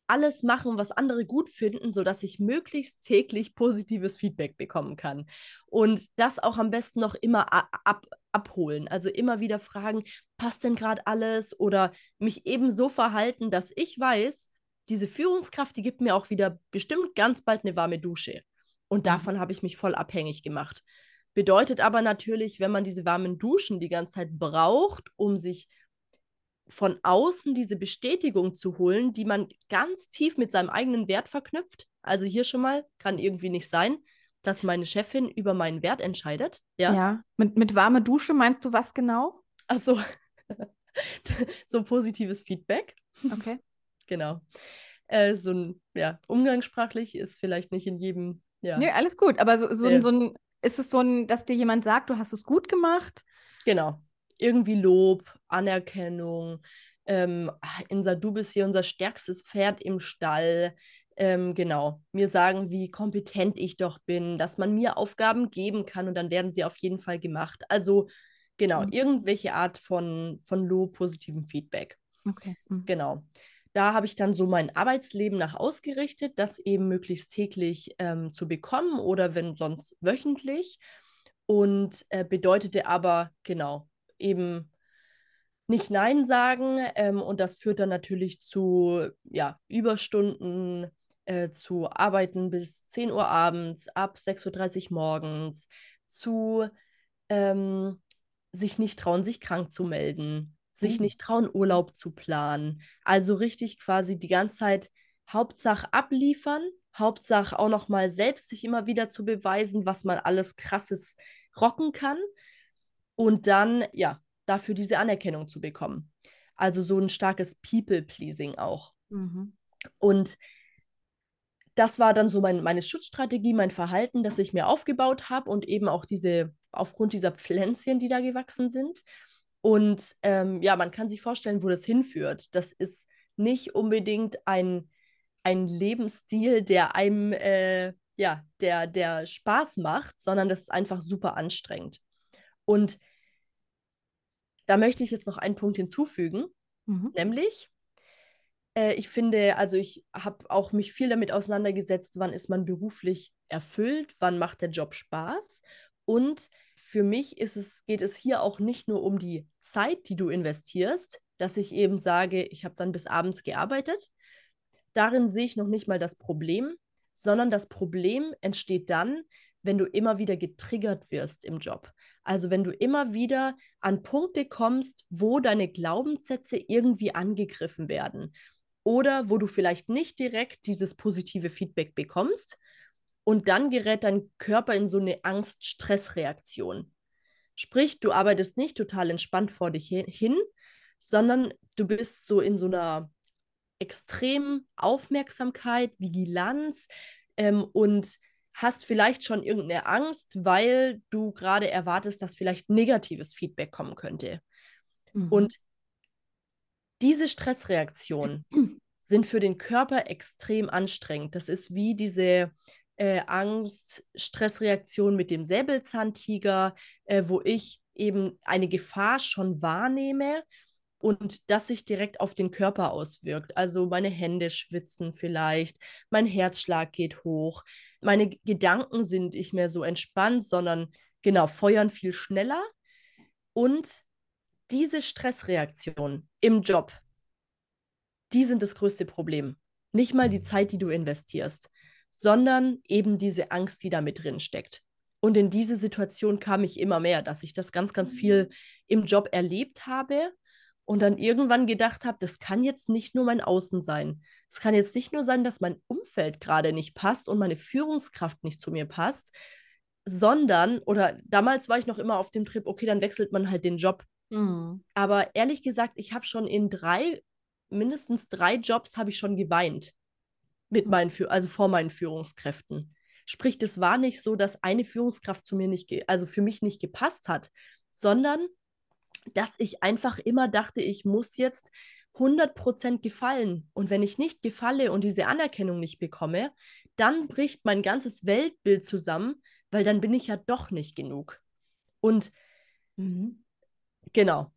alles machen, was andere gut finden, sodass ich möglichst täglich positives Feedback bekommen kann. Und das auch am besten noch immer ab, abholen. Also immer wieder fragen, passt denn gerade alles? Oder mich eben so verhalten, dass ich weiß, diese Führungskraft, die gibt mir auch wieder bestimmt ganz bald eine warme Dusche. Und mhm. davon habe ich mich voll abhängig gemacht. Bedeutet aber natürlich, wenn man diese warmen Duschen die ganze Zeit braucht, um sich von außen diese Bestätigung zu holen, die man ganz tief mit seinem eigenen Wert verknüpft. Also hier schon mal, kann irgendwie nicht sein, dass meine Chefin über meinen Wert entscheidet. Ja, ja. Mit, mit warme Dusche meinst du was genau? Ach so, so positives Feedback. Okay. Genau. Äh, so ein, ja, umgangssprachlich ist vielleicht nicht in jedem ja. Nee, alles gut. Aber so, so, ja. so ein, ist es so ein, dass dir jemand sagt, du hast es gut gemacht? Genau. Irgendwie Lob, Anerkennung. Ähm, ah, Insa, du bist hier unser stärkstes Pferd im Stall. Ähm, genau, mir sagen, wie kompetent ich doch bin, dass man mir Aufgaben geben kann und dann werden sie auf jeden Fall gemacht. Also genau, mhm. irgendwelche Art von, von Lob, positivem Feedback. Okay. Mhm. Genau da habe ich dann so mein Arbeitsleben nach ausgerichtet, das eben möglichst täglich ähm, zu bekommen oder wenn sonst wöchentlich. Und äh, bedeutete aber, genau, eben nicht Nein sagen. Ähm, und das führt dann natürlich zu ja, Überstunden, äh, zu Arbeiten bis 10 Uhr abends, ab 6.30 Uhr morgens, zu ähm, sich nicht trauen, sich krank zu melden, sich mhm. nicht trauen, Urlaub zu planen. Also richtig quasi die ganze Zeit Hauptsache abliefern, Hauptsache auch noch mal selbst sich immer wieder zu beweisen, was man alles krasses rocken kann und dann ja, dafür diese Anerkennung zu bekommen. Also so ein starkes People-Pleasing auch. Mhm. Und das war dann so mein, meine Schutzstrategie, mein Verhalten, das ich mir aufgebaut habe und eben auch diese, aufgrund dieser Pflänzchen, die da gewachsen sind. Und ähm, ja, man kann sich vorstellen, wo das hinführt. Das ist nicht unbedingt ein, ein Lebensstil, der einem, äh, ja, der, der Spaß macht, sondern das ist einfach super anstrengend. Und da möchte ich jetzt noch einen Punkt hinzufügen, mhm. nämlich, äh, ich finde, also ich habe auch mich viel damit auseinandergesetzt, wann ist man beruflich erfüllt, wann macht der Job Spaß und für mich es, geht es hier auch nicht nur um die Zeit, die du investierst, dass ich eben sage, ich habe dann bis abends gearbeitet. Darin sehe ich noch nicht mal das Problem, sondern das Problem entsteht dann, wenn du immer wieder getriggert wirst im Job. Also wenn du immer wieder an Punkte kommst, wo deine Glaubenssätze irgendwie angegriffen werden oder wo du vielleicht nicht direkt dieses positive Feedback bekommst, und dann gerät dein Körper in so eine Angst-Stress-Reaktion. Sprich, du arbeitest nicht total entspannt vor dich hin, sondern du bist so in so einer extremen Aufmerksamkeit, Vigilanz ähm, und hast vielleicht schon irgendeine Angst, weil du gerade erwartest, dass vielleicht negatives Feedback kommen könnte. Mhm. Und diese Stressreaktionen sind für den Körper extrem anstrengend. Das ist wie diese äh, Angst-Stressreaktion mit dem Säbelzahntiger, äh, wo ich eben eine Gefahr schon wahrnehme und das sich direkt auf den Körper auswirkt. Also meine Hände schwitzen vielleicht, mein Herzschlag geht hoch, meine Gedanken sind nicht mehr so entspannt, sondern genau, feuern viel schneller. Und diese Stressreaktion im Job, die sind das größte Problem. Nicht mal die Zeit, die du investierst, sondern eben diese Angst, die da mit drin steckt. Und in diese Situation kam ich immer mehr, dass ich das ganz, ganz viel mhm. im Job erlebt habe und dann irgendwann gedacht habe, das kann jetzt nicht nur mein Außen sein. Es kann jetzt nicht nur sein, dass mein Umfeld gerade nicht passt und meine Führungskraft nicht zu mir passt, sondern, oder damals war ich noch immer auf dem Trip, okay, dann wechselt man halt den Job. Mhm. Aber ehrlich gesagt, ich habe schon in drei, mindestens drei Jobs habe ich schon geweint. Mit meinen, also vor meinen Führungskräften. Sprich, es war nicht so, dass eine Führungskraft zu mir nicht, also für mich nicht gepasst hat, sondern dass ich einfach immer dachte, ich muss jetzt 100% gefallen. Und wenn ich nicht gefalle und diese Anerkennung nicht bekomme, dann bricht mein ganzes Weltbild zusammen, weil dann bin ich ja doch nicht genug. Und mhm. genau,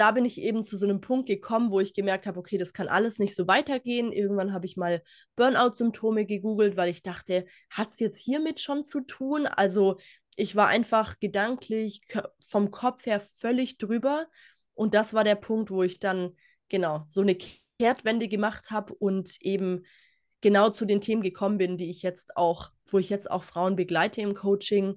da bin ich eben zu so einem Punkt gekommen, wo ich gemerkt habe, okay, das kann alles nicht so weitergehen. Irgendwann habe ich mal Burnout-Symptome gegoogelt, weil ich dachte, hat es jetzt hiermit schon zu tun? Also ich war einfach gedanklich vom Kopf her völlig drüber. Und das war der Punkt, wo ich dann genau so eine Kehrtwende gemacht habe und eben genau zu den Themen gekommen bin, die ich jetzt auch, wo ich jetzt auch Frauen begleite im Coaching,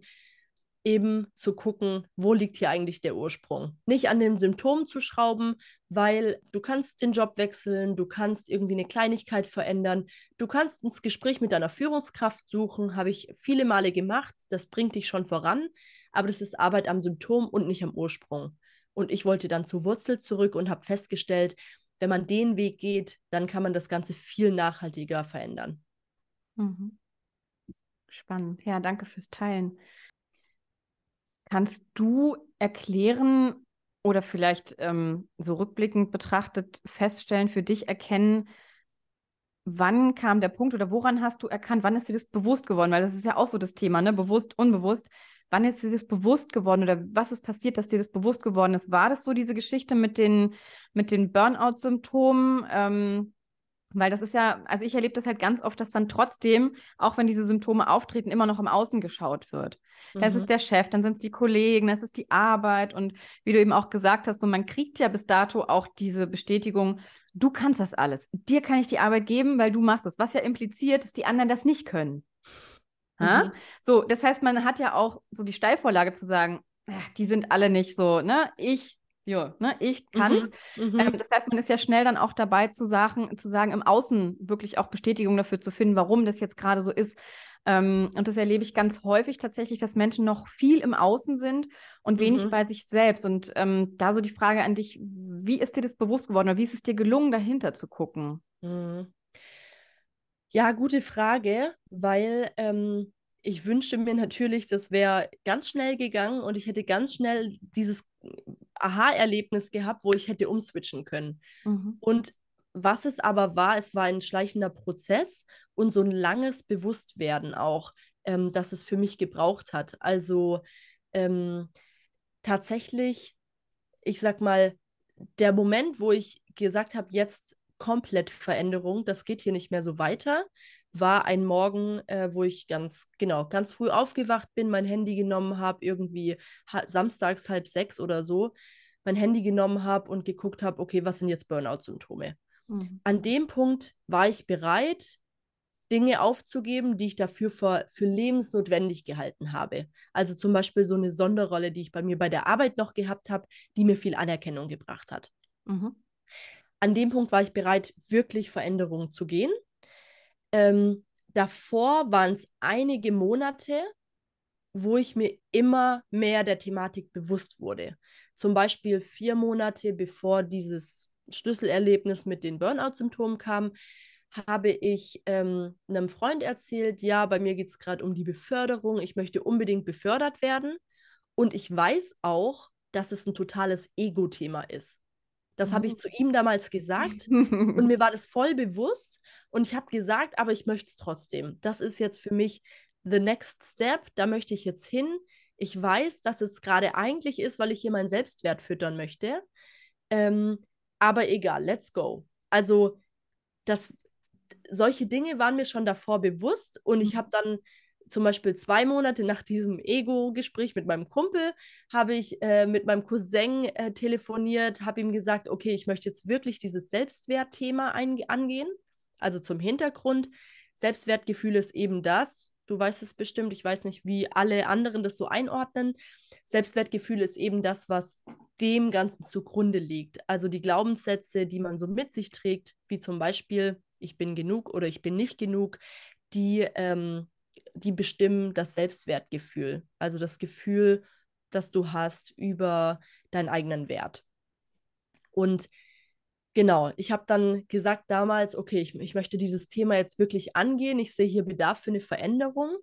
eben zu gucken, wo liegt hier eigentlich der Ursprung. Nicht an den Symptomen zu schrauben, weil du kannst den Job wechseln, du kannst irgendwie eine Kleinigkeit verändern, du kannst ins Gespräch mit deiner Führungskraft suchen, habe ich viele Male gemacht, das bringt dich schon voran, aber das ist Arbeit am Symptom und nicht am Ursprung. Und ich wollte dann zur Wurzel zurück und habe festgestellt, wenn man den Weg geht, dann kann man das Ganze viel nachhaltiger verändern. Mhm. Spannend. Ja, danke fürs Teilen. Kannst du erklären oder vielleicht ähm, so rückblickend betrachtet feststellen, für dich erkennen, wann kam der Punkt oder woran hast du erkannt, wann ist dir das bewusst geworden? Weil das ist ja auch so das Thema, ne? Bewusst, unbewusst. Wann ist dir das bewusst geworden oder was ist passiert, dass dir das bewusst geworden ist? War das so diese Geschichte mit den, mit den Burnout-Symptomen? Ähm, weil das ist ja, also ich erlebe das halt ganz oft, dass dann trotzdem, auch wenn diese Symptome auftreten, immer noch im Außen geschaut wird. Mhm. Das ist der Chef, dann sind es die Kollegen, das ist die Arbeit und wie du eben auch gesagt hast, und man kriegt ja bis dato auch diese Bestätigung, du kannst das alles. Dir kann ich die Arbeit geben, weil du machst es. Was ja impliziert, dass die anderen das nicht können. Mhm. So, das heißt, man hat ja auch so die Steilvorlage zu sagen, die sind alle nicht so, ne? Ich ja, ne, ich kann es. Mhm, mhm. ähm, das heißt, man ist ja schnell dann auch dabei zu sagen, zu sagen, im Außen wirklich auch Bestätigung dafür zu finden, warum das jetzt gerade so ist. Ähm, und das erlebe ich ganz häufig tatsächlich, dass Menschen noch viel im Außen sind und wenig mhm. bei sich selbst. Und ähm, da so die Frage an dich, wie ist dir das bewusst geworden oder wie ist es dir gelungen, dahinter zu gucken? Mhm. Ja, gute Frage, weil ähm, ich wünschte mir natürlich, das wäre ganz schnell gegangen und ich hätte ganz schnell dieses Aha-Erlebnis gehabt, wo ich hätte umswitchen können. Mhm. Und was es aber war, es war ein schleichender Prozess und so ein langes Bewusstwerden auch, ähm, dass es für mich gebraucht hat. Also ähm, tatsächlich, ich sag mal, der Moment, wo ich gesagt habe, jetzt komplett Veränderung, das geht hier nicht mehr so weiter, war ein Morgen, äh, wo ich ganz, genau, ganz früh aufgewacht bin, mein Handy genommen habe, irgendwie samstags halb sechs oder so, mein Handy genommen habe und geguckt habe, okay, was sind jetzt Burnout-Symptome? Mhm. An dem Punkt war ich bereit, Dinge aufzugeben, die ich dafür für, für lebensnotwendig gehalten habe. Also zum Beispiel so eine Sonderrolle, die ich bei mir bei der Arbeit noch gehabt habe, die mir viel Anerkennung gebracht hat. Mhm. An dem Punkt war ich bereit, wirklich Veränderungen zu gehen ähm, davor waren es einige Monate, wo ich mir immer mehr der Thematik bewusst wurde. Zum Beispiel vier Monate bevor dieses Schlüsselerlebnis mit den Burnout-Symptomen kam, habe ich ähm, einem Freund erzählt, ja, bei mir geht es gerade um die Beförderung, ich möchte unbedingt befördert werden. Und ich weiß auch, dass es ein totales Ego-Thema ist. Das mhm. habe ich zu ihm damals gesagt und mir war das voll bewusst und ich habe gesagt, aber ich möchte es trotzdem. Das ist jetzt für mich the next step, da möchte ich jetzt hin. Ich weiß, dass es gerade eigentlich ist, weil ich hier meinen Selbstwert füttern möchte. Ähm, aber egal, let's go. Also, das, solche Dinge waren mir schon davor bewusst und ich mhm. habe dann zum Beispiel zwei Monate nach diesem Ego-Gespräch mit meinem Kumpel, habe ich äh, mit meinem Cousin äh, telefoniert, habe ihm gesagt, okay, ich möchte jetzt wirklich dieses Selbstwertthema angehen. Also zum Hintergrund, Selbstwertgefühl ist eben das, du weißt es bestimmt, ich weiß nicht, wie alle anderen das so einordnen. Selbstwertgefühl ist eben das, was dem Ganzen zugrunde liegt. Also die Glaubenssätze, die man so mit sich trägt, wie zum Beispiel, ich bin genug oder ich bin nicht genug, die ähm, die bestimmen das Selbstwertgefühl, also das Gefühl, das du hast über deinen eigenen Wert. Und genau, ich habe dann gesagt damals, okay, ich, ich möchte dieses Thema jetzt wirklich angehen, ich sehe hier Bedarf für eine Veränderung.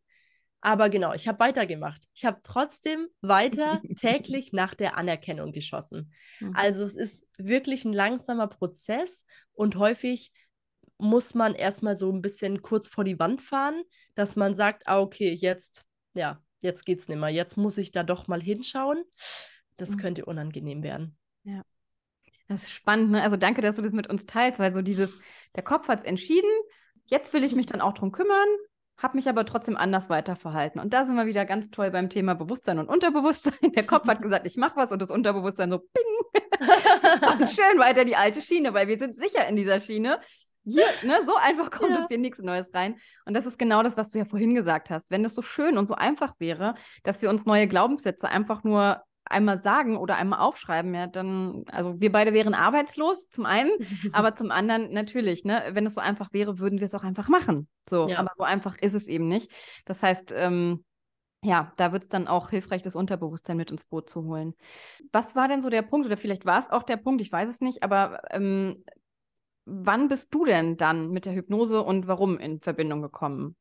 Aber genau, ich habe weitergemacht. Ich habe trotzdem weiter täglich nach der Anerkennung geschossen. Mhm. Also es ist wirklich ein langsamer Prozess und häufig muss man erstmal so ein bisschen kurz vor die Wand fahren, dass man sagt, ah, okay, jetzt, ja, jetzt geht's nicht mehr. Jetzt muss ich da doch mal hinschauen. Das mhm. könnte unangenehm werden. Ja. Das ist spannend, ne? Also danke, dass du das mit uns teilst, weil so dieses, der Kopf hat es entschieden, jetzt will ich mich dann auch drum kümmern, habe mich aber trotzdem anders weiterverhalten. Und da sind wir wieder ganz toll beim Thema Bewusstsein und Unterbewusstsein. Der Kopf hat gesagt, ich mache was und das Unterbewusstsein so ping. und schön weiter die alte Schiene, weil wir sind sicher in dieser Schiene. Hier, ne, so einfach kommt ja. jetzt hier nichts Neues rein. Und das ist genau das, was du ja vorhin gesagt hast. Wenn es so schön und so einfach wäre, dass wir uns neue Glaubenssätze einfach nur einmal sagen oder einmal aufschreiben, ja, dann, also wir beide wären arbeitslos, zum einen, aber zum anderen natürlich, ne, wenn es so einfach wäre, würden wir es auch einfach machen. So, ja. aber so einfach ist es eben nicht. Das heißt, ähm, ja, da wird es dann auch hilfreich, das Unterbewusstsein mit ins Boot zu holen. Was war denn so der Punkt, oder vielleicht war es auch der Punkt, ich weiß es nicht, aber ähm, wann bist du denn dann mit der Hypnose und warum in Verbindung gekommen?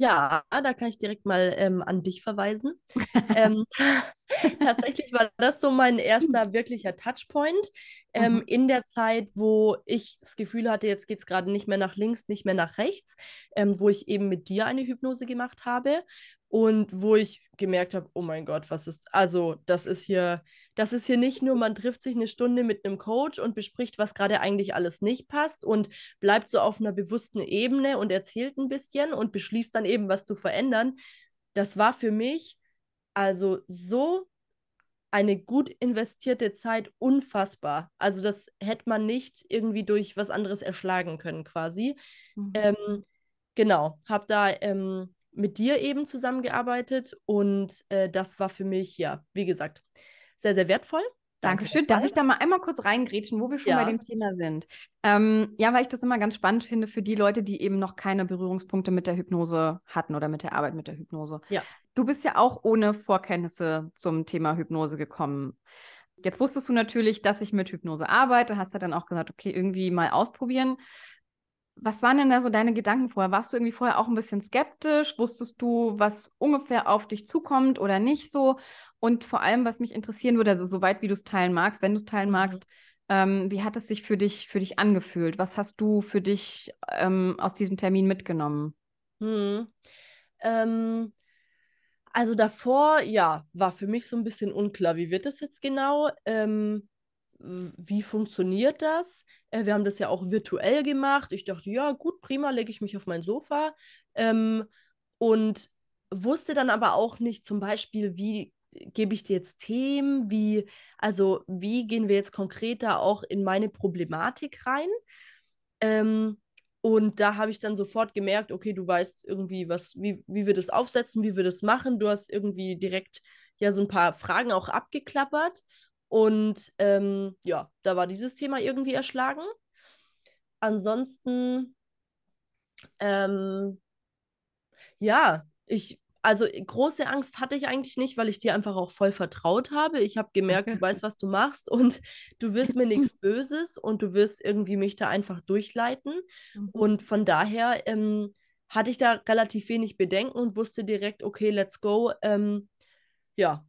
Ja, da kann ich direkt mal ähm, an dich verweisen. ähm, tatsächlich war das so mein erster wirklicher Touchpoint ähm, mhm. in der Zeit, wo ich das Gefühl hatte, jetzt geht es gerade nicht mehr nach links, nicht mehr nach rechts, ähm, wo ich eben mit dir eine Hypnose gemacht habe und wo ich gemerkt habe, oh mein Gott, was ist, also das ist hier, das ist hier nicht nur, man trifft sich eine Stunde mit einem Coach und bespricht, was gerade eigentlich alles nicht passt und bleibt so auf einer bewussten Ebene und erzählt ein bisschen und beschließt dann eben, was zu verändern. Das war für mich also so eine gut investierte Zeit unfassbar. Also das hätte man nicht irgendwie durch was anderes erschlagen können quasi. Mhm. Ähm, genau, habe da ähm, mit dir eben zusammengearbeitet und äh, das war für mich, ja, wie gesagt, sehr, sehr wertvoll. Dankeschön. Darf ich da mal einmal kurz reingrätschen, wo wir schon ja. bei dem Thema sind? Ähm, ja, weil ich das immer ganz spannend finde für die Leute, die eben noch keine Berührungspunkte mit der Hypnose hatten oder mit der Arbeit mit der Hypnose. Ja. Du bist ja auch ohne Vorkenntnisse zum Thema Hypnose gekommen. Jetzt wusstest du natürlich, dass ich mit Hypnose arbeite, hast ja dann auch gesagt, okay, irgendwie mal ausprobieren. Was waren denn da so deine Gedanken vorher? Warst du irgendwie vorher auch ein bisschen skeptisch? Wusstest du, was ungefähr auf dich zukommt oder nicht so? Und vor allem, was mich interessieren würde, also soweit wie du es teilen magst, wenn du es teilen mhm. magst, ähm, wie hat es sich für dich, für dich angefühlt? Was hast du für dich ähm, aus diesem Termin mitgenommen? Hm. Ähm, also davor, ja, war für mich so ein bisschen unklar, wie wird das jetzt genau? Ähm, wie funktioniert das? Äh, wir haben das ja auch virtuell gemacht. Ich dachte, ja, gut, prima, lege ich mich auf mein Sofa. Ähm, und wusste dann aber auch nicht zum Beispiel, wie gebe ich dir jetzt Themen, wie, also wie gehen wir jetzt konkreter auch in meine Problematik rein. Ähm, und da habe ich dann sofort gemerkt, okay, du weißt irgendwie, was, wie, wie wir das aufsetzen, wie wir das machen. Du hast irgendwie direkt ja so ein paar Fragen auch abgeklappert. Und ähm, ja, da war dieses Thema irgendwie erschlagen. Ansonsten, ähm, ja, ich, also große Angst hatte ich eigentlich nicht, weil ich dir einfach auch voll vertraut habe. Ich habe gemerkt, du weißt, was du machst und du wirst mir nichts Böses und du wirst irgendwie mich da einfach durchleiten. Mhm. Und von daher ähm, hatte ich da relativ wenig Bedenken und wusste direkt, okay, let's go. Ähm, ja,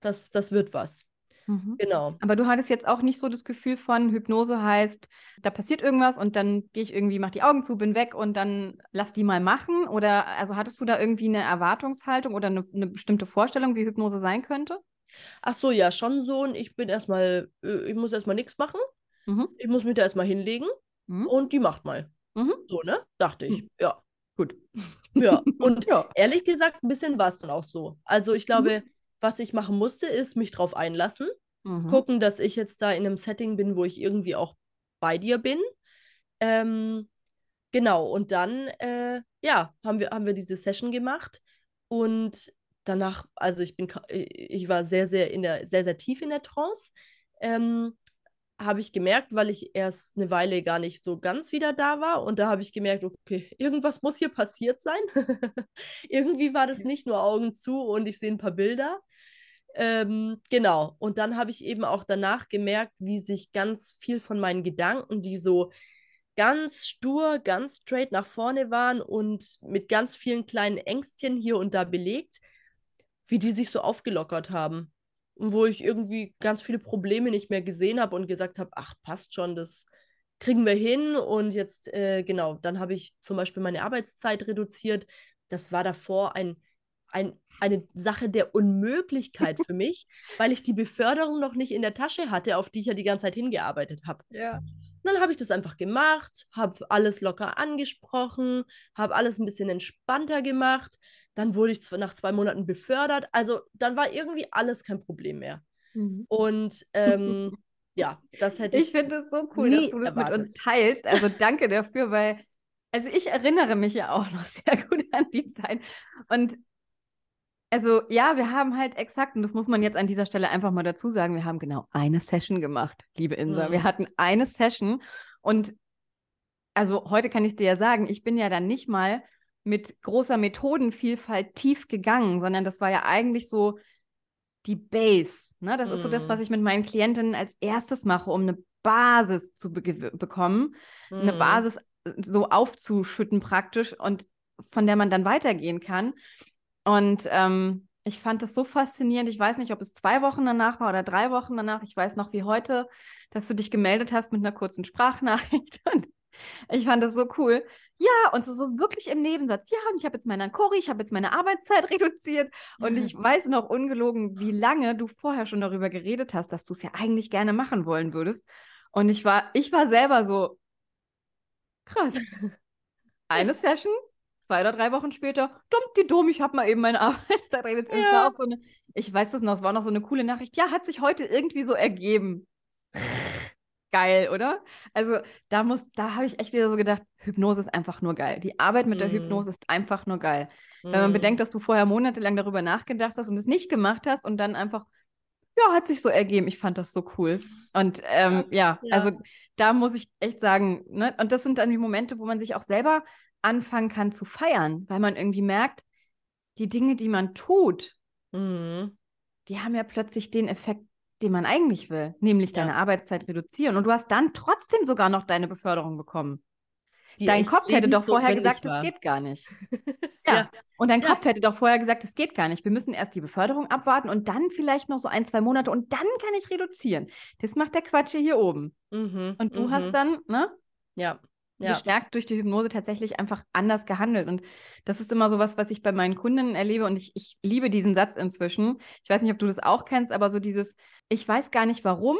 das, das wird was. Mhm. Genau. Aber du hattest jetzt auch nicht so das Gefühl von Hypnose heißt, da passiert irgendwas und dann gehe ich irgendwie, mach die Augen zu, bin weg und dann lass die mal machen? Oder also hattest du da irgendwie eine Erwartungshaltung oder eine, eine bestimmte Vorstellung, wie Hypnose sein könnte? Ach so, ja, schon so. Und ich bin erstmal, äh, ich muss erstmal nichts machen. Mhm. Ich muss mich da erstmal hinlegen Mhm. und die macht mal. Mhm. So, ne? Dachte ich. Ja. Gut. Ja. Und Ja. ehrlich gesagt, ein bisschen war es dann auch so. Also ich glaube, was ich machen musste, ist mich drauf einlassen. Mhm. Gucken, dass ich jetzt da in einem Setting bin, wo ich irgendwie auch bei dir bin. Ähm, genau, und dann, äh, ja, haben wir, haben wir diese Session gemacht und danach, also ich bin, ka- ich war sehr, sehr in der, sehr, sehr tief in der Trance. Ähm, habe ich gemerkt, weil ich erst eine Weile gar nicht so ganz wieder da war. Und da habe ich gemerkt, okay, irgendwas muss hier passiert sein. Irgendwie war das nicht nur Augen zu und ich sehe ein paar Bilder. Ähm, genau. Und dann habe ich eben auch danach gemerkt, wie sich ganz viel von meinen Gedanken, die so ganz stur, ganz straight nach vorne waren und mit ganz vielen kleinen Ängstchen hier und da belegt, wie die sich so aufgelockert haben. Wo ich irgendwie ganz viele Probleme nicht mehr gesehen habe und gesagt habe, ach, passt schon, das kriegen wir hin. Und jetzt, äh, genau, dann habe ich zum Beispiel meine Arbeitszeit reduziert. Das war davor ein, ein, eine Sache der Unmöglichkeit für mich, weil ich die Beförderung noch nicht in der Tasche hatte, auf die ich ja die ganze Zeit hingearbeitet habe. Ja. Und dann habe ich das einfach gemacht, habe alles locker angesprochen, habe alles ein bisschen entspannter gemacht. Dann wurde ich nach zwei Monaten befördert. Also dann war irgendwie alles kein Problem mehr. Mhm. Und ähm, ja, das hätte Ich ich. finde es so cool, dass du das mit uns erwartet. teilst. Also danke dafür, weil, also ich erinnere mich ja auch noch sehr gut an die Zeit. Und also ja, wir haben halt exakt, und das muss man jetzt an dieser Stelle einfach mal dazu sagen, wir haben genau eine Session gemacht, liebe Insa. Wir Mhm. hatten eine Session und also heute kann ich dir ja sagen, ich bin ja dann nicht mal mit großer Methodenvielfalt tief gegangen, sondern das war ja eigentlich so die Base. Ne? Das ist so das, Mhm. was ich mit meinen Klientinnen als erstes mache, um eine Basis zu be bekommen, eine Mhm. Basis äh, so aufzuschütten praktisch und von der man dann weitergehen kann. Und ähm, ich fand das so faszinierend. Ich weiß nicht, ob es zwei Wochen danach war oder drei Wochen danach. Ich weiß noch wie heute, dass du dich gemeldet hast mit einer kurzen Sprachnachricht. Und ich fand das so cool. Ja, und so, so wirklich im Nebensatz. Ja, und ich habe jetzt meine Ankori, ich habe jetzt meine Arbeitszeit reduziert. Und ich weiß noch ungelogen, wie lange du vorher schon darüber geredet hast, dass du es ja eigentlich gerne machen wollen würdest. Und ich war, ich war selber so krass. Eine Session, zwei oder drei Wochen später, dumm die dumm, ich habe mal eben meine Arbeitszeit reduziert. Ja. so eine, ich weiß das noch, es war noch so eine coole Nachricht. Ja, hat sich heute irgendwie so ergeben. Geil, oder? Also da muss, da habe ich echt wieder so gedacht, Hypnose ist einfach nur geil. Die Arbeit mit der Mhm. Hypnose ist einfach nur geil. Wenn man Mhm. bedenkt, dass du vorher monatelang darüber nachgedacht hast und es nicht gemacht hast und dann einfach, ja, hat sich so ergeben. Ich fand das so cool. Und ähm, Krass, ja, ja. also da muss ich echt sagen, ne? Und das sind dann die Momente, wo man sich auch selber anfangen kann zu feiern, weil man irgendwie merkt, die Dinge, die man tut, Mhm. die haben ja plötzlich den Effekt, den man eigentlich will, nämlich Ja. deine Arbeitszeit reduzieren. Und du hast dann trotzdem sogar noch deine Beförderung bekommen. Die dein Kopf hätte doch vorher gesagt, das geht gar nicht. Ja. Ja. Und dein Ja. Kopf hätte doch vorher gesagt, das geht gar nicht. Wir müssen erst die Beförderung abwarten und dann vielleicht noch so ein, zwei Monate und dann kann ich reduzieren. Das macht der Quatsch hier oben. Mhm. Und du mhm. hast dann, ne, Ja. Ja. gestärkt durch die Hypnose tatsächlich einfach anders gehandelt. Und das ist immer so was, was ich bei meinen Kundinnen erlebe. Und ich, ich liebe diesen Satz inzwischen. Ich weiß nicht, ob du das auch kennst, aber so dieses, ich weiß gar nicht warum,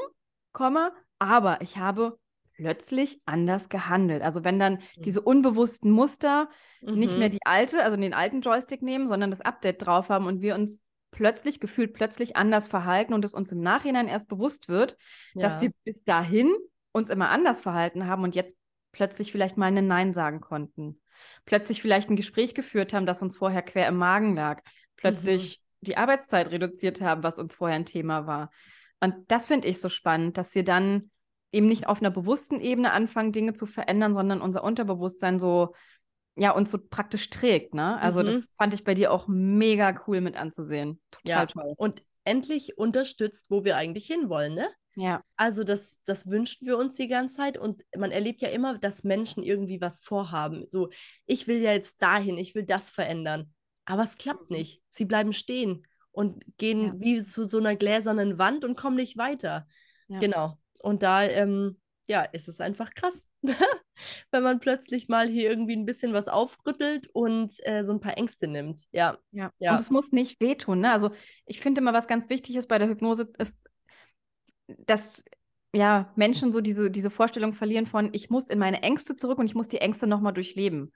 Komma, aber ich habe plötzlich anders gehandelt. Also wenn dann diese unbewussten Muster nicht Mhm. mehr die alte, also den alten Joystick nehmen, sondern das Update drauf haben und wir uns plötzlich, gefühlt plötzlich anders verhalten und es uns im Nachhinein erst bewusst wird, dass Ja. wir bis dahin uns immer anders verhalten haben und jetzt plötzlich vielleicht mal ein Nein sagen konnten. Plötzlich vielleicht ein Gespräch geführt haben, das uns vorher quer im Magen lag. Plötzlich die Arbeitszeit reduziert haben, was uns vorher ein Thema war. Und das finde ich so spannend, dass wir dann eben nicht auf einer bewussten Ebene anfangen, Dinge zu verändern, sondern unser Unterbewusstsein so, ja, uns so praktisch trägt, ne? Also Mhm. das fand ich bei dir auch mega cool mit anzusehen. Total Ja. toll. Und endlich unterstützt, wo wir eigentlich hinwollen, ne? Ja. Also das, das wünschen wir uns die ganze Zeit und man erlebt ja immer, dass Menschen irgendwie was vorhaben. So, ich will ja jetzt dahin, ich will das verändern. Aber es klappt Mhm. nicht. Sie bleiben stehen und gehen Ja. wie zu so einer gläsernen Wand und kommen nicht weiter. Ja. Genau. Und da, ähm, ja, ist es einfach krass, wenn man plötzlich mal hier irgendwie ein bisschen was aufrüttelt und äh, so ein paar Ängste nimmt. Ja, Ja. Ja. Und es muss nicht wehtun. Ne? Also ich finde immer, was ganz wichtig ist bei der Hypnose, ist, dass ja, Menschen so diese, diese Vorstellung verlieren von, ich muss in meine Ängste zurück und ich muss die Ängste nochmal durchleben.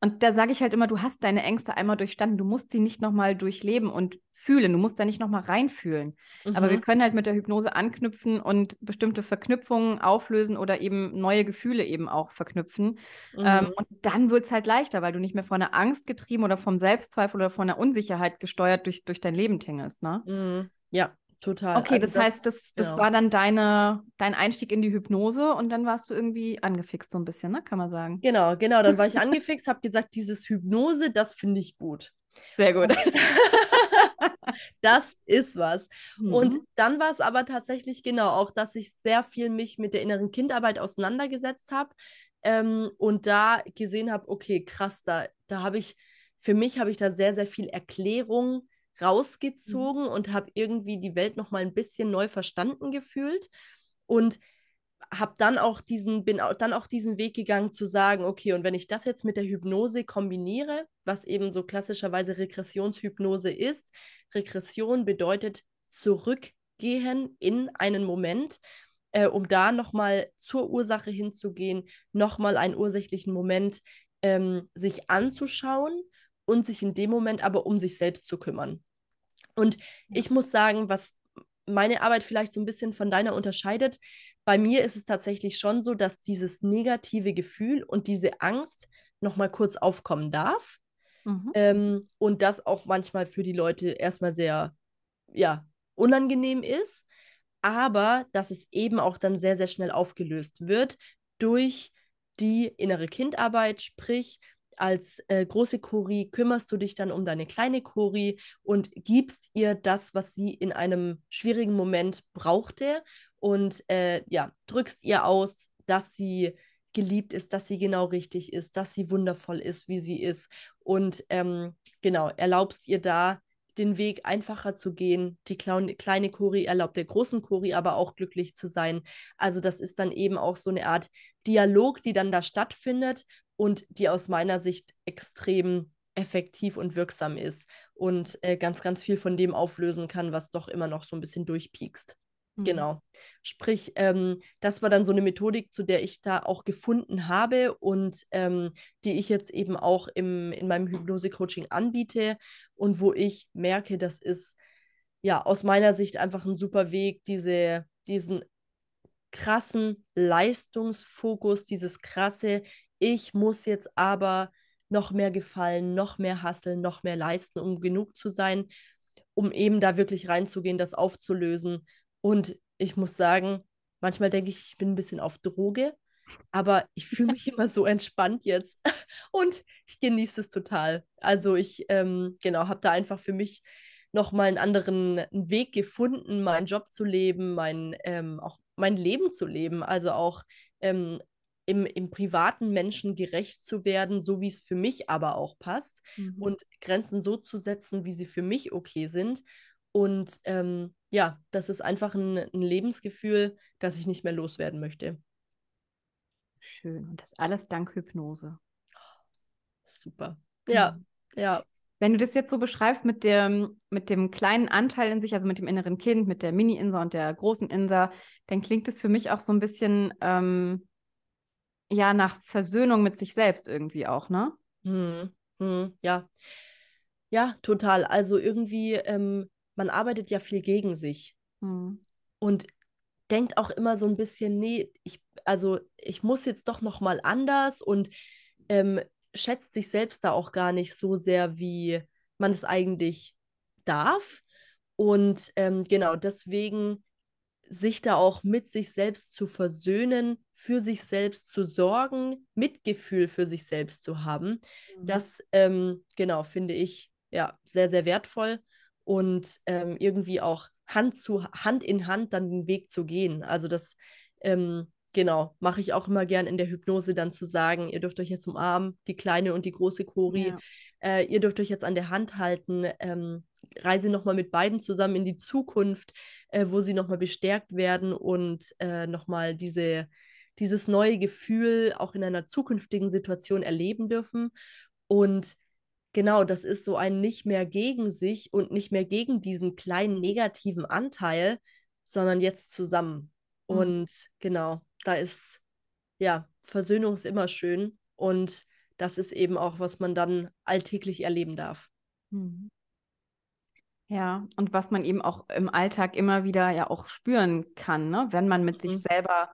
Und da sage ich halt immer, du hast deine Ängste einmal durchstanden, du musst sie nicht nochmal durchleben und fühlen, du musst da nicht nochmal reinfühlen. Aber wir Mhm. können halt mit der Hypnose anknüpfen und bestimmte Verknüpfungen auflösen oder eben neue Gefühle eben auch verknüpfen. Ähm, Mhm. und dann wird es halt leichter, weil du nicht mehr von der Angst getrieben oder vom Selbstzweifel oder von der Unsicherheit gesteuert durch, durch dein Leben tingelst, ne? Mhm. Ja, total. Okay, Also das, heißt, das, das genau. war dann deine, dein Einstieg in die Hypnose und dann warst du irgendwie angefixt so ein bisschen, ne? Kann man sagen. Genau, genau. Dann war ich angefixt, habe gesagt, dieses Hypnose, das finde ich gut. Sehr gut. Das ist was. Und Mhm. dann war es aber tatsächlich genau auch, dass ich sehr viel mich mit der inneren Kindarbeit auseinandergesetzt habe ähm, und da gesehen habe, okay, krass, da, da habe ich, für mich habe ich da sehr, sehr viel Erklärung rausgezogen und habe irgendwie die Welt noch mal ein bisschen neu verstanden gefühlt und habe dann auch diesen, bin au- dann auch diesen Weg gegangen zu sagen, okay, und wenn ich das jetzt mit der Hypnose kombiniere, was eben so klassischerweise Regressionshypnose ist, Regression bedeutet zurückgehen in einen Moment, äh, um da nochmal zur Ursache hinzugehen, nochmal einen ursächlichen Moment ähm, sich anzuschauen und sich in dem Moment aber um sich selbst zu kümmern. Und ich muss sagen, was meine Arbeit vielleicht so ein bisschen von deiner unterscheidet, bei mir ist es tatsächlich schon so, dass dieses negative Gefühl und diese Angst nochmal kurz aufkommen darf. Mhm. Ähm, und das auch manchmal für die Leute erstmal sehr, ja, unangenehm ist, aber dass es eben auch dann sehr, sehr schnell aufgelöst wird durch die innere Kindarbeit, sprich, als äh, große Kuri kümmerst du dich dann um deine kleine Kuri und gibst ihr das, was sie in einem schwierigen Moment brauchte und äh, ja, drückst ihr aus, dass sie geliebt ist, dass sie genau richtig ist, dass sie wundervoll ist, wie sie ist und ähm, genau, erlaubst ihr da den Weg einfacher zu gehen. Die kleine, Kuri erlaubt der großen Kuri aber auch glücklich zu sein. Also das ist dann eben auch so eine Art Dialog, die dann da stattfindet und die aus meiner Sicht extrem effektiv und wirksam ist und äh, ganz, ganz viel von dem auflösen kann, was doch immer noch so ein bisschen durchpiekst. Mhm. Genau. Sprich, ähm, das war dann so eine Methodik, zu der ich da auch gefunden habe und ähm, die ich jetzt eben auch im, in meinem Hypnose-Coaching anbiete und wo ich merke, das ist ja aus meiner Sicht einfach ein super Weg, diese, diesen krassen Leistungsfokus, dieses krasse, ich muss jetzt aber noch mehr gefallen, noch mehr hasseln, noch mehr leisten, um genug zu sein, um eben da wirklich reinzugehen, das aufzulösen. Und ich muss sagen, manchmal denke ich, ich bin ein bisschen auf Droge, aber ich fühle mich immer so entspannt jetzt und ich genieße es total. Also ich, ähm, genau, habe da einfach für mich nochmal einen anderen Weg gefunden, meinen Job zu leben, mein, ähm, auch mein Leben zu leben, also auch ähm, im, im privaten Menschen gerecht zu werden, so wie es für mich aber auch passt Mhm. und Grenzen so zu setzen, wie sie für mich okay sind. Und ähm, ja, das ist einfach ein, ein Lebensgefühl, das ich nicht mehr loswerden möchte. Schön. Und das alles dank Hypnose. Super. Ja, Mhm. ja. Wenn du das jetzt so beschreibst mit dem, mit dem kleinen Anteil in sich, also mit dem inneren Kind, mit der Mini-Insa und der großen Insa, dann klingt es für mich auch so ein bisschen ähm, ja nach Versöhnung mit sich selbst irgendwie auch, ne? Hm, hm, ja. Ja, total. Also irgendwie, ähm, man arbeitet ja viel gegen sich Mhm. und denkt auch immer so ein bisschen, nee, ich, also ich muss jetzt doch noch mal anders und ähm, schätzt sich selbst da auch gar nicht so sehr, wie man es eigentlich darf. Und ähm, genau deswegen sich da auch mit sich selbst zu versöhnen, für sich selbst zu sorgen, Mitgefühl für sich selbst zu haben. Mhm. Das, ähm, genau, finde ich ja sehr, sehr wertvoll und ähm, irgendwie auch Hand zu Hand in Hand dann den Weg zu gehen. Also das, ähm, genau, mache ich auch immer gern in der Hypnose dann zu sagen, ihr dürft euch jetzt umarmen, die kleine und die große Chori. Ja. Äh, ihr dürft euch jetzt an der Hand halten. Ähm, reise nochmal mit beiden zusammen in die Zukunft, äh, wo sie nochmal bestärkt werden und äh, nochmal diese, dieses neue Gefühl auch in einer zukünftigen Situation erleben dürfen. Und genau, das ist so ein nicht mehr gegen sich und nicht mehr gegen diesen kleinen negativen Anteil, sondern jetzt zusammen. Mhm. Und genau, da ist, ja, Versöhnung ist immer schön und das ist eben auch, was man dann alltäglich erleben darf. Mhm. Ja, und was man eben auch im Alltag immer wieder ja auch spüren kann, ne? wenn man mit mhm. sich selber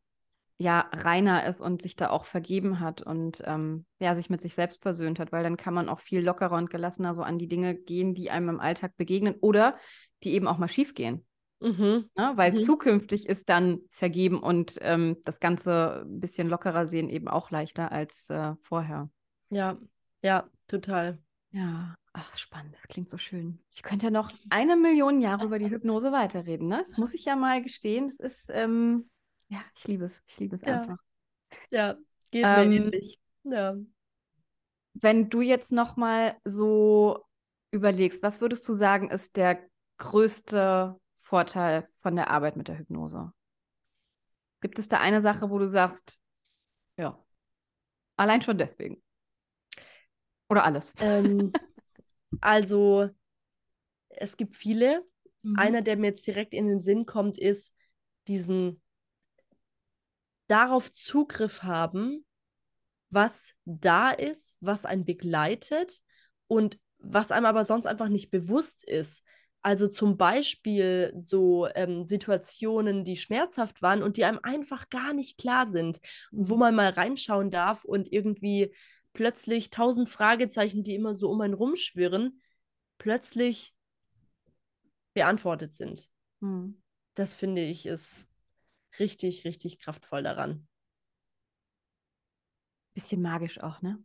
ja reiner ist und sich da auch vergeben hat und ähm, ja, sich mit sich selbst versöhnt hat, weil dann kann man auch viel lockerer und gelassener so an die Dinge gehen, die einem im Alltag begegnen oder die eben auch mal schief gehen. Mhm. Ne? Weil mhm. zukünftig ist dann vergeben und ähm, das Ganze ein bisschen lockerer sehen eben auch leichter als äh, vorher. Ja, ja, total. Ja, ach, spannend, das klingt so schön. Ich könnte ja noch eine Million Jahre über die Hypnose weiterreden, ne? Das muss ich ja mal gestehen. Das ist, ähm, ja, ich liebe es. Ich liebe es ja. einfach. Ja, geht mir ähm, ähnlich. Ja. Wenn du jetzt noch mal so überlegst, was würdest du sagen, ist der größte Vorteil von der Arbeit mit der Hypnose? Gibt es da eine Sache, wo du sagst, ja, allein schon deswegen? Oder alles? Ähm, also, es gibt viele. Mhm. Einer, der mir jetzt direkt in den Sinn kommt, ist diesen darauf Zugriff haben, was da ist, was einen begleitet und was einem aber sonst einfach nicht bewusst ist. Also zum Beispiel so ähm, Situationen, die schmerzhaft waren und die einem einfach gar nicht klar sind, wo man mal reinschauen darf und irgendwie plötzlich tausend Fragezeichen, die immer so um einen rumschwirren, plötzlich beantwortet sind. Hm. Das finde ich ist richtig, richtig kraftvoll daran. Bisschen magisch auch, ne?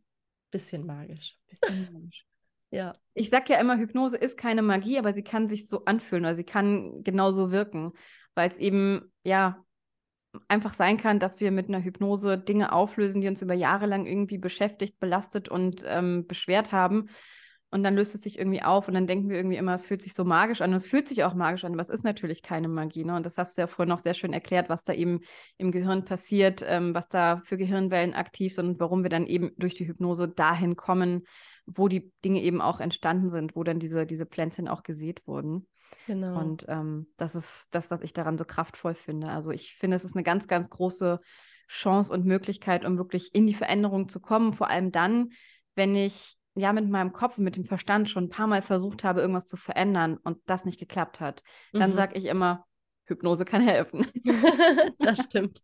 Bisschen magisch. Bisschen magisch. ja. Ich sage ja immer, Hypnose ist keine Magie, aber sie kann sich so anfühlen oder sie kann genauso wirken, weil es eben, ja, einfach sein kann, dass wir mit einer Hypnose Dinge auflösen, die uns über Jahre lang irgendwie beschäftigt, belastet und ähm, beschwert haben. Und dann löst es sich irgendwie auf und dann denken wir irgendwie immer, es fühlt sich so magisch an. Und es fühlt sich auch magisch an, aber es ist natürlich keine Magie. Ne? Und das hast du ja vorhin noch sehr schön erklärt, was da eben im Gehirn passiert, ähm, was da für Gehirnwellen aktiv sind und warum wir dann eben durch die Hypnose dahin kommen, wo die Dinge eben auch entstanden sind, wo dann diese, diese Pflänzchen auch gesät wurden. Genau. Und ähm, das ist das, was ich daran so kraftvoll finde. Also ich finde, es ist eine ganz, ganz große Chance und Möglichkeit, um wirklich in die Veränderung zu kommen. Vor allem dann, wenn ich ja mit meinem Kopf und mit dem Verstand schon ein paar Mal versucht habe, irgendwas zu verändern und das nicht geklappt hat. Dann mhm. sage ich immer, Hypnose kann helfen. das stimmt.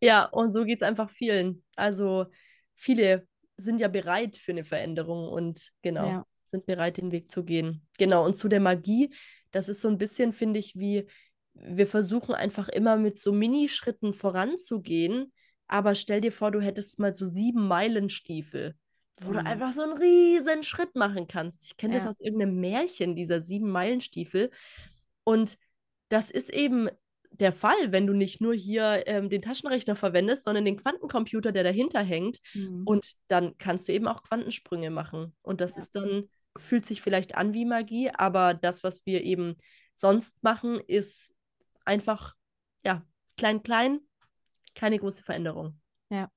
Ja, und so geht es einfach vielen. Also viele sind ja bereit für eine Veränderung und genau, ja. sind bereit, den Weg zu gehen. Genau, und zu der Magie, das ist so ein bisschen, finde ich, wie wir versuchen einfach immer mit so Minischritten voranzugehen. Aber stell dir vor, du hättest mal so sieben Meilenstiefel, wo mhm. du einfach so einen riesen Schritt machen kannst. Ich kenne ja. das aus irgendeinem Märchen, dieser sieben Meilenstiefel. Und das ist eben der Fall, wenn du nicht nur hier ähm, den Taschenrechner verwendest, sondern den Quantencomputer, der dahinter hängt. Mhm. Und dann kannst du eben auch Quantensprünge machen. Und das ja. ist dann fühlt sich vielleicht an wie Magie, aber das, was wir eben sonst machen, ist einfach, ja, klein, klein, keine große Veränderung. Ja.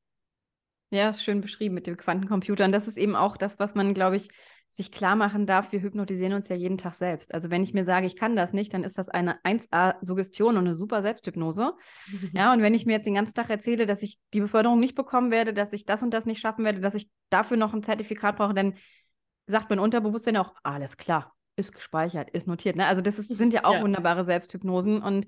Ja, ist schön beschrieben mit dem Quantencomputer. Und das ist eben auch das, was man, glaube ich, sich klar machen darf, wir hypnotisieren uns ja jeden Tag selbst. Also wenn ich mir sage, ich kann das nicht, dann ist das eine 1A-Suggestion und eine super Selbsthypnose. ja, und wenn ich mir jetzt den ganzen Tag erzähle, dass ich die Beförderung nicht bekommen werde, dass ich das und das nicht schaffen werde, dass ich dafür noch ein Zertifikat brauche, dann sagt mein Unterbewusstsein auch, alles klar, ist gespeichert, ist notiert. Ne? Also das ist, sind ja auch ja. wunderbare Selbsthypnosen und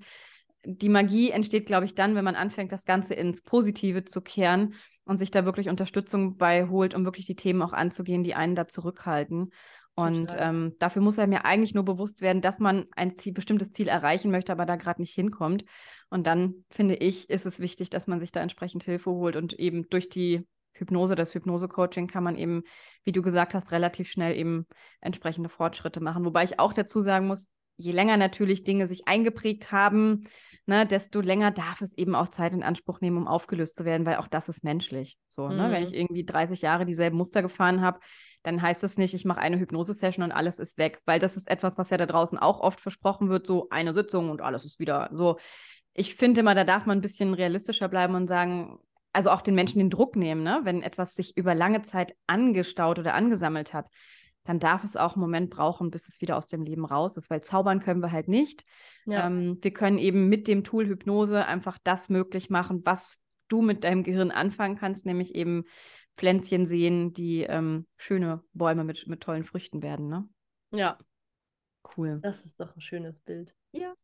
die Magie entsteht, glaube ich, dann, wenn man anfängt, das Ganze ins Positive zu kehren und sich da wirklich Unterstützung bei holt, um wirklich die Themen auch anzugehen, die einen da zurückhalten. Und ähm, dafür muss er mir eigentlich nur bewusst werden, dass man ein Ziel, bestimmtes Ziel erreichen möchte, aber da gerade nicht hinkommt. Und dann finde ich, ist es wichtig, dass man sich da entsprechend Hilfe holt und eben durch die Hypnose, das Hypnose-Coaching kann man eben, wie du gesagt hast, relativ schnell eben entsprechende Fortschritte machen. Wobei ich auch dazu sagen muss, je länger natürlich Dinge sich eingeprägt haben, ne, desto länger darf es eben auch Zeit in Anspruch nehmen, um aufgelöst zu werden, weil auch das ist menschlich. So, mhm. ne? Wenn ich mhm. irgendwie 30 Jahre dieselben Muster gefahren habe, dann heißt das nicht, ich mache eine Hypnose-Session und alles ist weg, weil das ist etwas, was ja da draußen auch oft versprochen wird, so eine Sitzung und alles ist wieder so. Ich finde immer, da darf man ein bisschen realistischer bleiben und sagen, also auch den Menschen den Druck nehmen, ne? wenn etwas sich über lange Zeit angestaut oder angesammelt hat dann darf es auch einen Moment brauchen, bis es wieder aus dem Leben raus ist, weil zaubern können wir halt nicht. Ja. Ähm, wir können eben mit dem Tool Hypnose einfach das möglich machen, was du mit deinem Gehirn anfangen kannst, nämlich eben Pflänzchen sehen, die ähm, schöne Bäume mit, mit tollen Früchten werden. Ne? Ja. Cool. Das ist doch ein schönes Bild. Ja.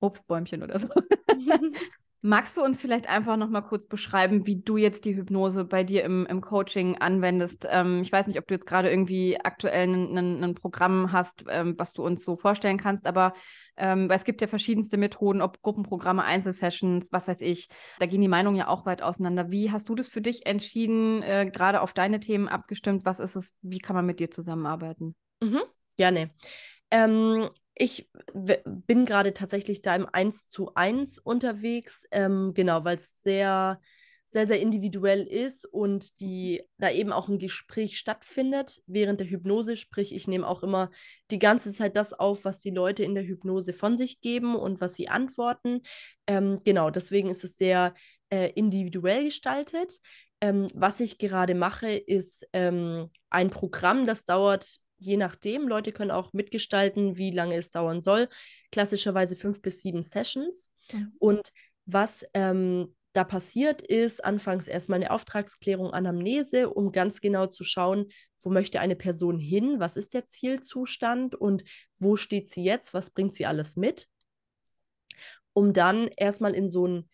Obstbäumchen oder so. Magst du uns vielleicht einfach noch mal kurz beschreiben, wie du jetzt die Hypnose bei dir im, im Coaching anwendest? Ähm, ich weiß nicht, ob du jetzt gerade irgendwie aktuell ein Programm hast, ähm, was du uns so vorstellen kannst, aber ähm, es gibt ja verschiedenste Methoden, ob Gruppenprogramme, Einzelsessions, was weiß ich. Da gehen die Meinungen ja auch weit auseinander. Wie hast du das für dich entschieden, äh, gerade auf deine Themen abgestimmt? Was ist es? Wie kann man mit dir zusammenarbeiten? Mhm, gerne. Ähm, ich bin gerade tatsächlich da im 1 zu 1 unterwegs, ähm, genau, weil es sehr, sehr, sehr individuell ist und die, da eben auch ein Gespräch stattfindet während der Hypnose. Sprich, ich nehme auch immer die ganze Zeit das auf, was die Leute in der Hypnose von sich geben und was sie antworten. Ähm, genau, deswegen ist es sehr äh, individuell gestaltet. Ähm, was ich gerade mache, ist ähm, ein Programm, das dauert je nachdem. Leute können auch mitgestalten, wie lange es dauern soll. Klassischerweise fünf bis sieben Sessions. Mhm. Und was ähm, da passiert ist, anfangs erstmal eine Auftragsklärung, Anamnese, um ganz genau zu schauen, wo möchte eine Person hin, was ist der Zielzustand und wo steht sie jetzt, was bringt sie alles mit, um dann erstmal in so ein,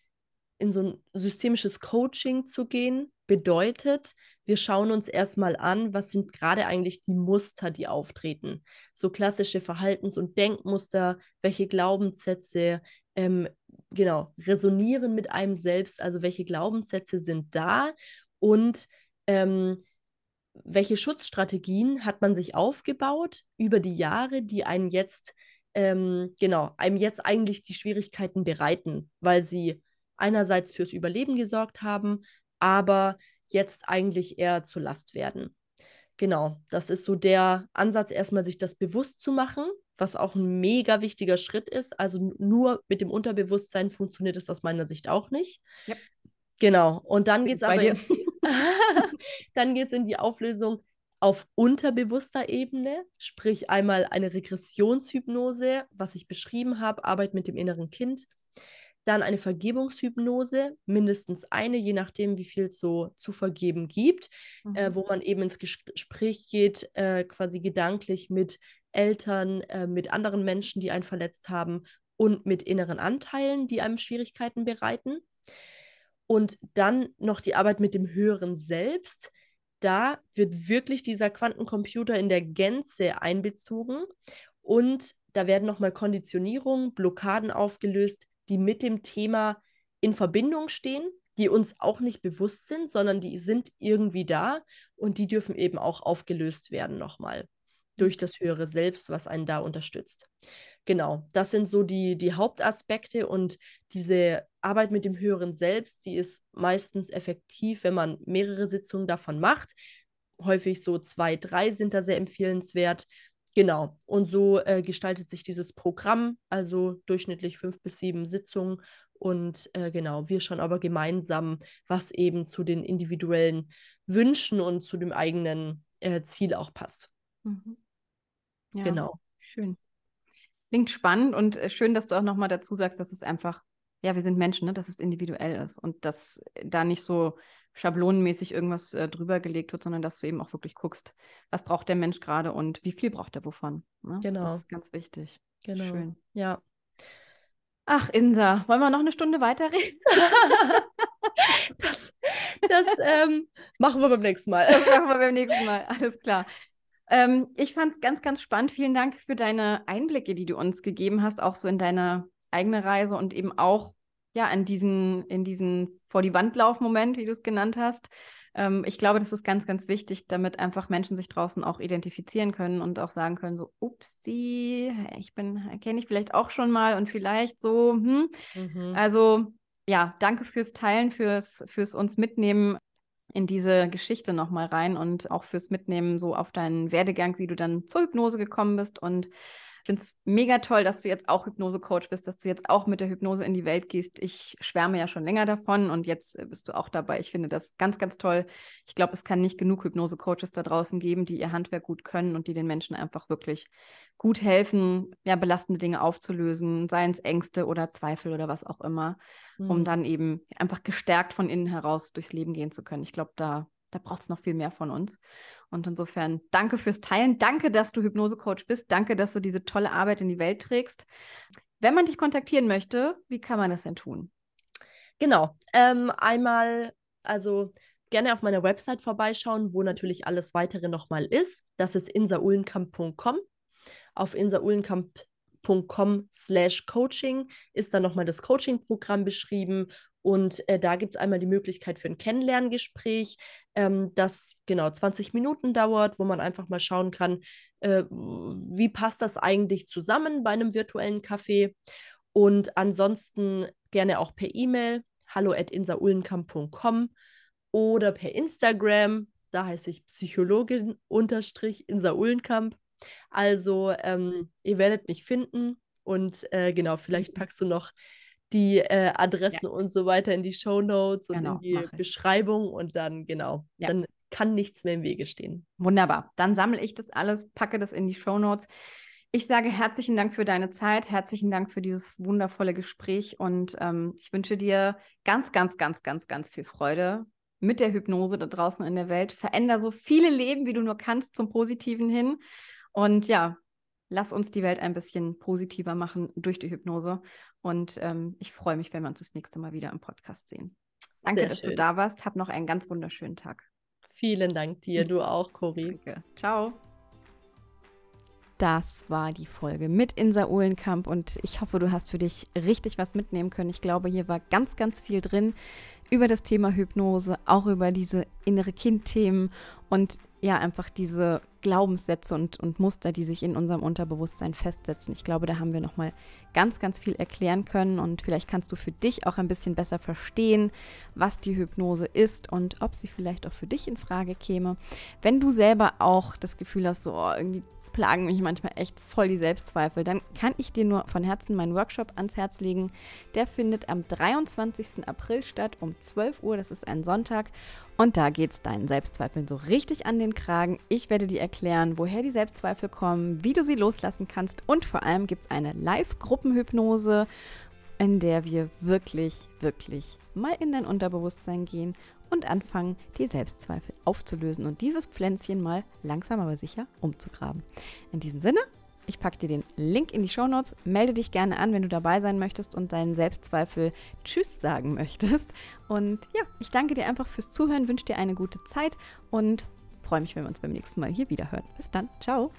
in so ein systemisches Coaching zu gehen, bedeutet, wir schauen uns erstmal an, was sind gerade eigentlich die Muster, die auftreten. So klassische Verhaltens- und Denkmuster, welche Glaubenssätze ähm, genau resonieren mit einem selbst, also welche Glaubenssätze sind da und ähm, welche Schutzstrategien hat man sich aufgebaut über die Jahre, die einen jetzt ähm, genau einem jetzt eigentlich die Schwierigkeiten bereiten, weil sie einerseits fürs Überleben gesorgt haben, aber jetzt eigentlich eher zur Last werden. Genau, das ist so der Ansatz, erstmal sich das bewusst zu machen, was auch ein mega wichtiger Schritt ist. Also nur mit dem Unterbewusstsein funktioniert es aus meiner Sicht auch nicht. Ja. Genau, und dann geht es aber in, dann geht's in die Auflösung auf unterbewusster Ebene, sprich einmal eine Regressionshypnose, was ich beschrieben habe, Arbeit mit dem inneren Kind, dann eine Vergebungshypnose, mindestens eine, je nachdem, wie viel es so zu vergeben gibt, äh, mhm. äh, wo man eben ins Gespräch geht, äh, quasi gedanklich mit Eltern, äh, mit anderen Menschen, die einen verletzt haben und mit inneren Anteilen, die einem Schwierigkeiten bereiten. Und dann noch die Arbeit mit dem höheren Selbst. Da wird wirklich dieser Quantencomputer in der Gänze einbezogen und da werden nochmal Konditionierungen, Blockaden aufgelöst, die mit dem Thema in Verbindung stehen, die uns auch nicht bewusst sind, sondern die sind irgendwie da und die dürfen eben auch aufgelöst werden nochmal durch das höhere Selbst, was einen da unterstützt. Genau, das sind so die, die Hauptaspekte und diese Arbeit mit dem höheren Selbst, die ist meistens effektiv, wenn man mehrere Sitzungen davon macht. Häufig so zwei, drei sind da sehr empfehlenswert. Genau, und so äh, gestaltet sich dieses Programm, also durchschnittlich fünf bis sieben Sitzungen. Und äh, genau, wir schauen aber gemeinsam, was eben zu den individuellen Wünschen und zu dem eigenen äh, Ziel auch passt. Mhm. Ja, genau. Schön. Klingt spannend und äh, schön, dass du auch nochmal dazu sagst, dass es einfach, ja, wir sind Menschen, ne? dass es individuell ist und dass da nicht so schablonenmäßig irgendwas äh, drüber gelegt wird, sondern dass du eben auch wirklich guckst, was braucht der Mensch gerade und wie viel braucht er wovon. Ne? Genau. Das ist ganz wichtig. Genau. Schön. Ja. Ach, Insa, wollen wir noch eine Stunde weiterreden? das das ähm, machen wir beim nächsten Mal. Das machen wir beim nächsten Mal, alles klar. Ähm, ich fand es ganz, ganz spannend. Vielen Dank für deine Einblicke, die du uns gegeben hast, auch so in deine eigene Reise und eben auch ja, in diesen, in diesen vor die Wand lauf Moment, wie du es genannt hast. ähm, ich glaube, das ist ganz, ganz wichtig, damit einfach Menschen sich draußen auch identifizieren können und auch sagen können, so, upsi, ich bin, kenne ich vielleicht auch schon mal und vielleicht so, hm. Mhm. Also ja, danke fürs Teilen, fürs, fürs uns mitnehmen in diese Geschichte nochmal rein und auch fürs Mitnehmen so auf deinen Werdegang, wie du dann zur Hypnose gekommen bist und finde es mega toll, dass du jetzt auch Hypnose-Coach bist, dass du jetzt auch mit der Hypnose in die Welt gehst. Ich schwärme ja schon länger davon und jetzt äh, bist du auch dabei. Ich finde das ganz, ganz toll. Ich glaube, es kann nicht genug Hypnose-Coaches da draußen geben, die ihr Handwerk gut können und die den Menschen einfach wirklich gut helfen, ja, belastende Dinge aufzulösen, seien es Ängste oder Zweifel oder was auch immer, mhm. um dann eben einfach gestärkt von innen heraus durchs Leben gehen zu können. Ich glaube, da da braucht es noch viel mehr von uns. Und insofern danke fürs Teilen. Danke, dass du Hypnose-Coach bist. Danke, dass du diese tolle Arbeit in die Welt trägst. Wenn man dich kontaktieren möchte, wie kann man das denn tun? Genau. Ähm, einmal, also gerne auf meiner Website vorbeischauen, wo natürlich alles weitere nochmal ist. Das ist insaulenkamp.com. Auf insaulenkamp.com slash coaching ist dann nochmal das Coaching-Programm beschrieben und äh, da gibt es einmal die Möglichkeit für ein Kennenlerngespräch, ähm, das genau 20 Minuten dauert, wo man einfach mal schauen kann, äh, wie passt das eigentlich zusammen bei einem virtuellen Café. Und ansonsten gerne auch per E-Mail, hallo at insaulenkamp.com oder per Instagram, da heiße ich Psychologin unterstrich Insa Uhlenkamp. Also ähm, ihr werdet mich finden und äh, genau, vielleicht packst du noch die äh, Adressen ja. und so weiter in die Show Notes und genau, in die Beschreibung und dann, genau, ja. dann kann nichts mehr im Wege stehen. Wunderbar. Dann sammle ich das alles, packe das in die Show Notes. Ich sage herzlichen Dank für deine Zeit, herzlichen Dank für dieses wundervolle Gespräch und ähm, ich wünsche dir ganz, ganz, ganz, ganz, ganz viel Freude mit der Hypnose da draußen in der Welt. Veränder so viele Leben, wie du nur kannst, zum Positiven hin. Und ja, lass uns die Welt ein bisschen positiver machen durch die Hypnose. Und ähm, ich freue mich, wenn wir uns das nächste Mal wieder im Podcast sehen. Danke, Sehr dass schön. du da warst. Hab noch einen ganz wunderschönen Tag. Vielen Dank dir, du auch, Cori. Danke. Ciao. Das war die Folge mit Insa Uhlenkamp und ich hoffe, du hast für dich richtig was mitnehmen können. Ich glaube, hier war ganz, ganz viel drin über das Thema Hypnose, auch über diese innere Kind-Themen und ja, einfach diese Glaubenssätze und, und Muster, die sich in unserem Unterbewusstsein festsetzen. Ich glaube, da haben wir nochmal ganz, ganz viel erklären können und vielleicht kannst du für dich auch ein bisschen besser verstehen, was die Hypnose ist und ob sie vielleicht auch für dich in Frage käme. Wenn du selber auch das Gefühl hast, so oh, irgendwie plagen mich manchmal echt voll die Selbstzweifel, dann kann ich dir nur von Herzen meinen Workshop ans Herz legen. Der findet am 23. April statt um 12 Uhr, das ist ein Sonntag. Und da geht es deinen Selbstzweifeln so richtig an den Kragen. Ich werde dir erklären, woher die Selbstzweifel kommen, wie du sie loslassen kannst und vor allem gibt es eine Live-Gruppenhypnose, in der wir wirklich, wirklich mal in dein Unterbewusstsein gehen und anfangen, die Selbstzweifel aufzulösen und dieses Pflänzchen mal langsam aber sicher umzugraben. In diesem Sinne, ich packe dir den Link in die Show Notes. Melde dich gerne an, wenn du dabei sein möchtest und deinen Selbstzweifel Tschüss sagen möchtest. Und ja, ich danke dir einfach fürs Zuhören, wünsche dir eine gute Zeit und freue mich, wenn wir uns beim nächsten Mal hier wieder hören. Bis dann. Ciao.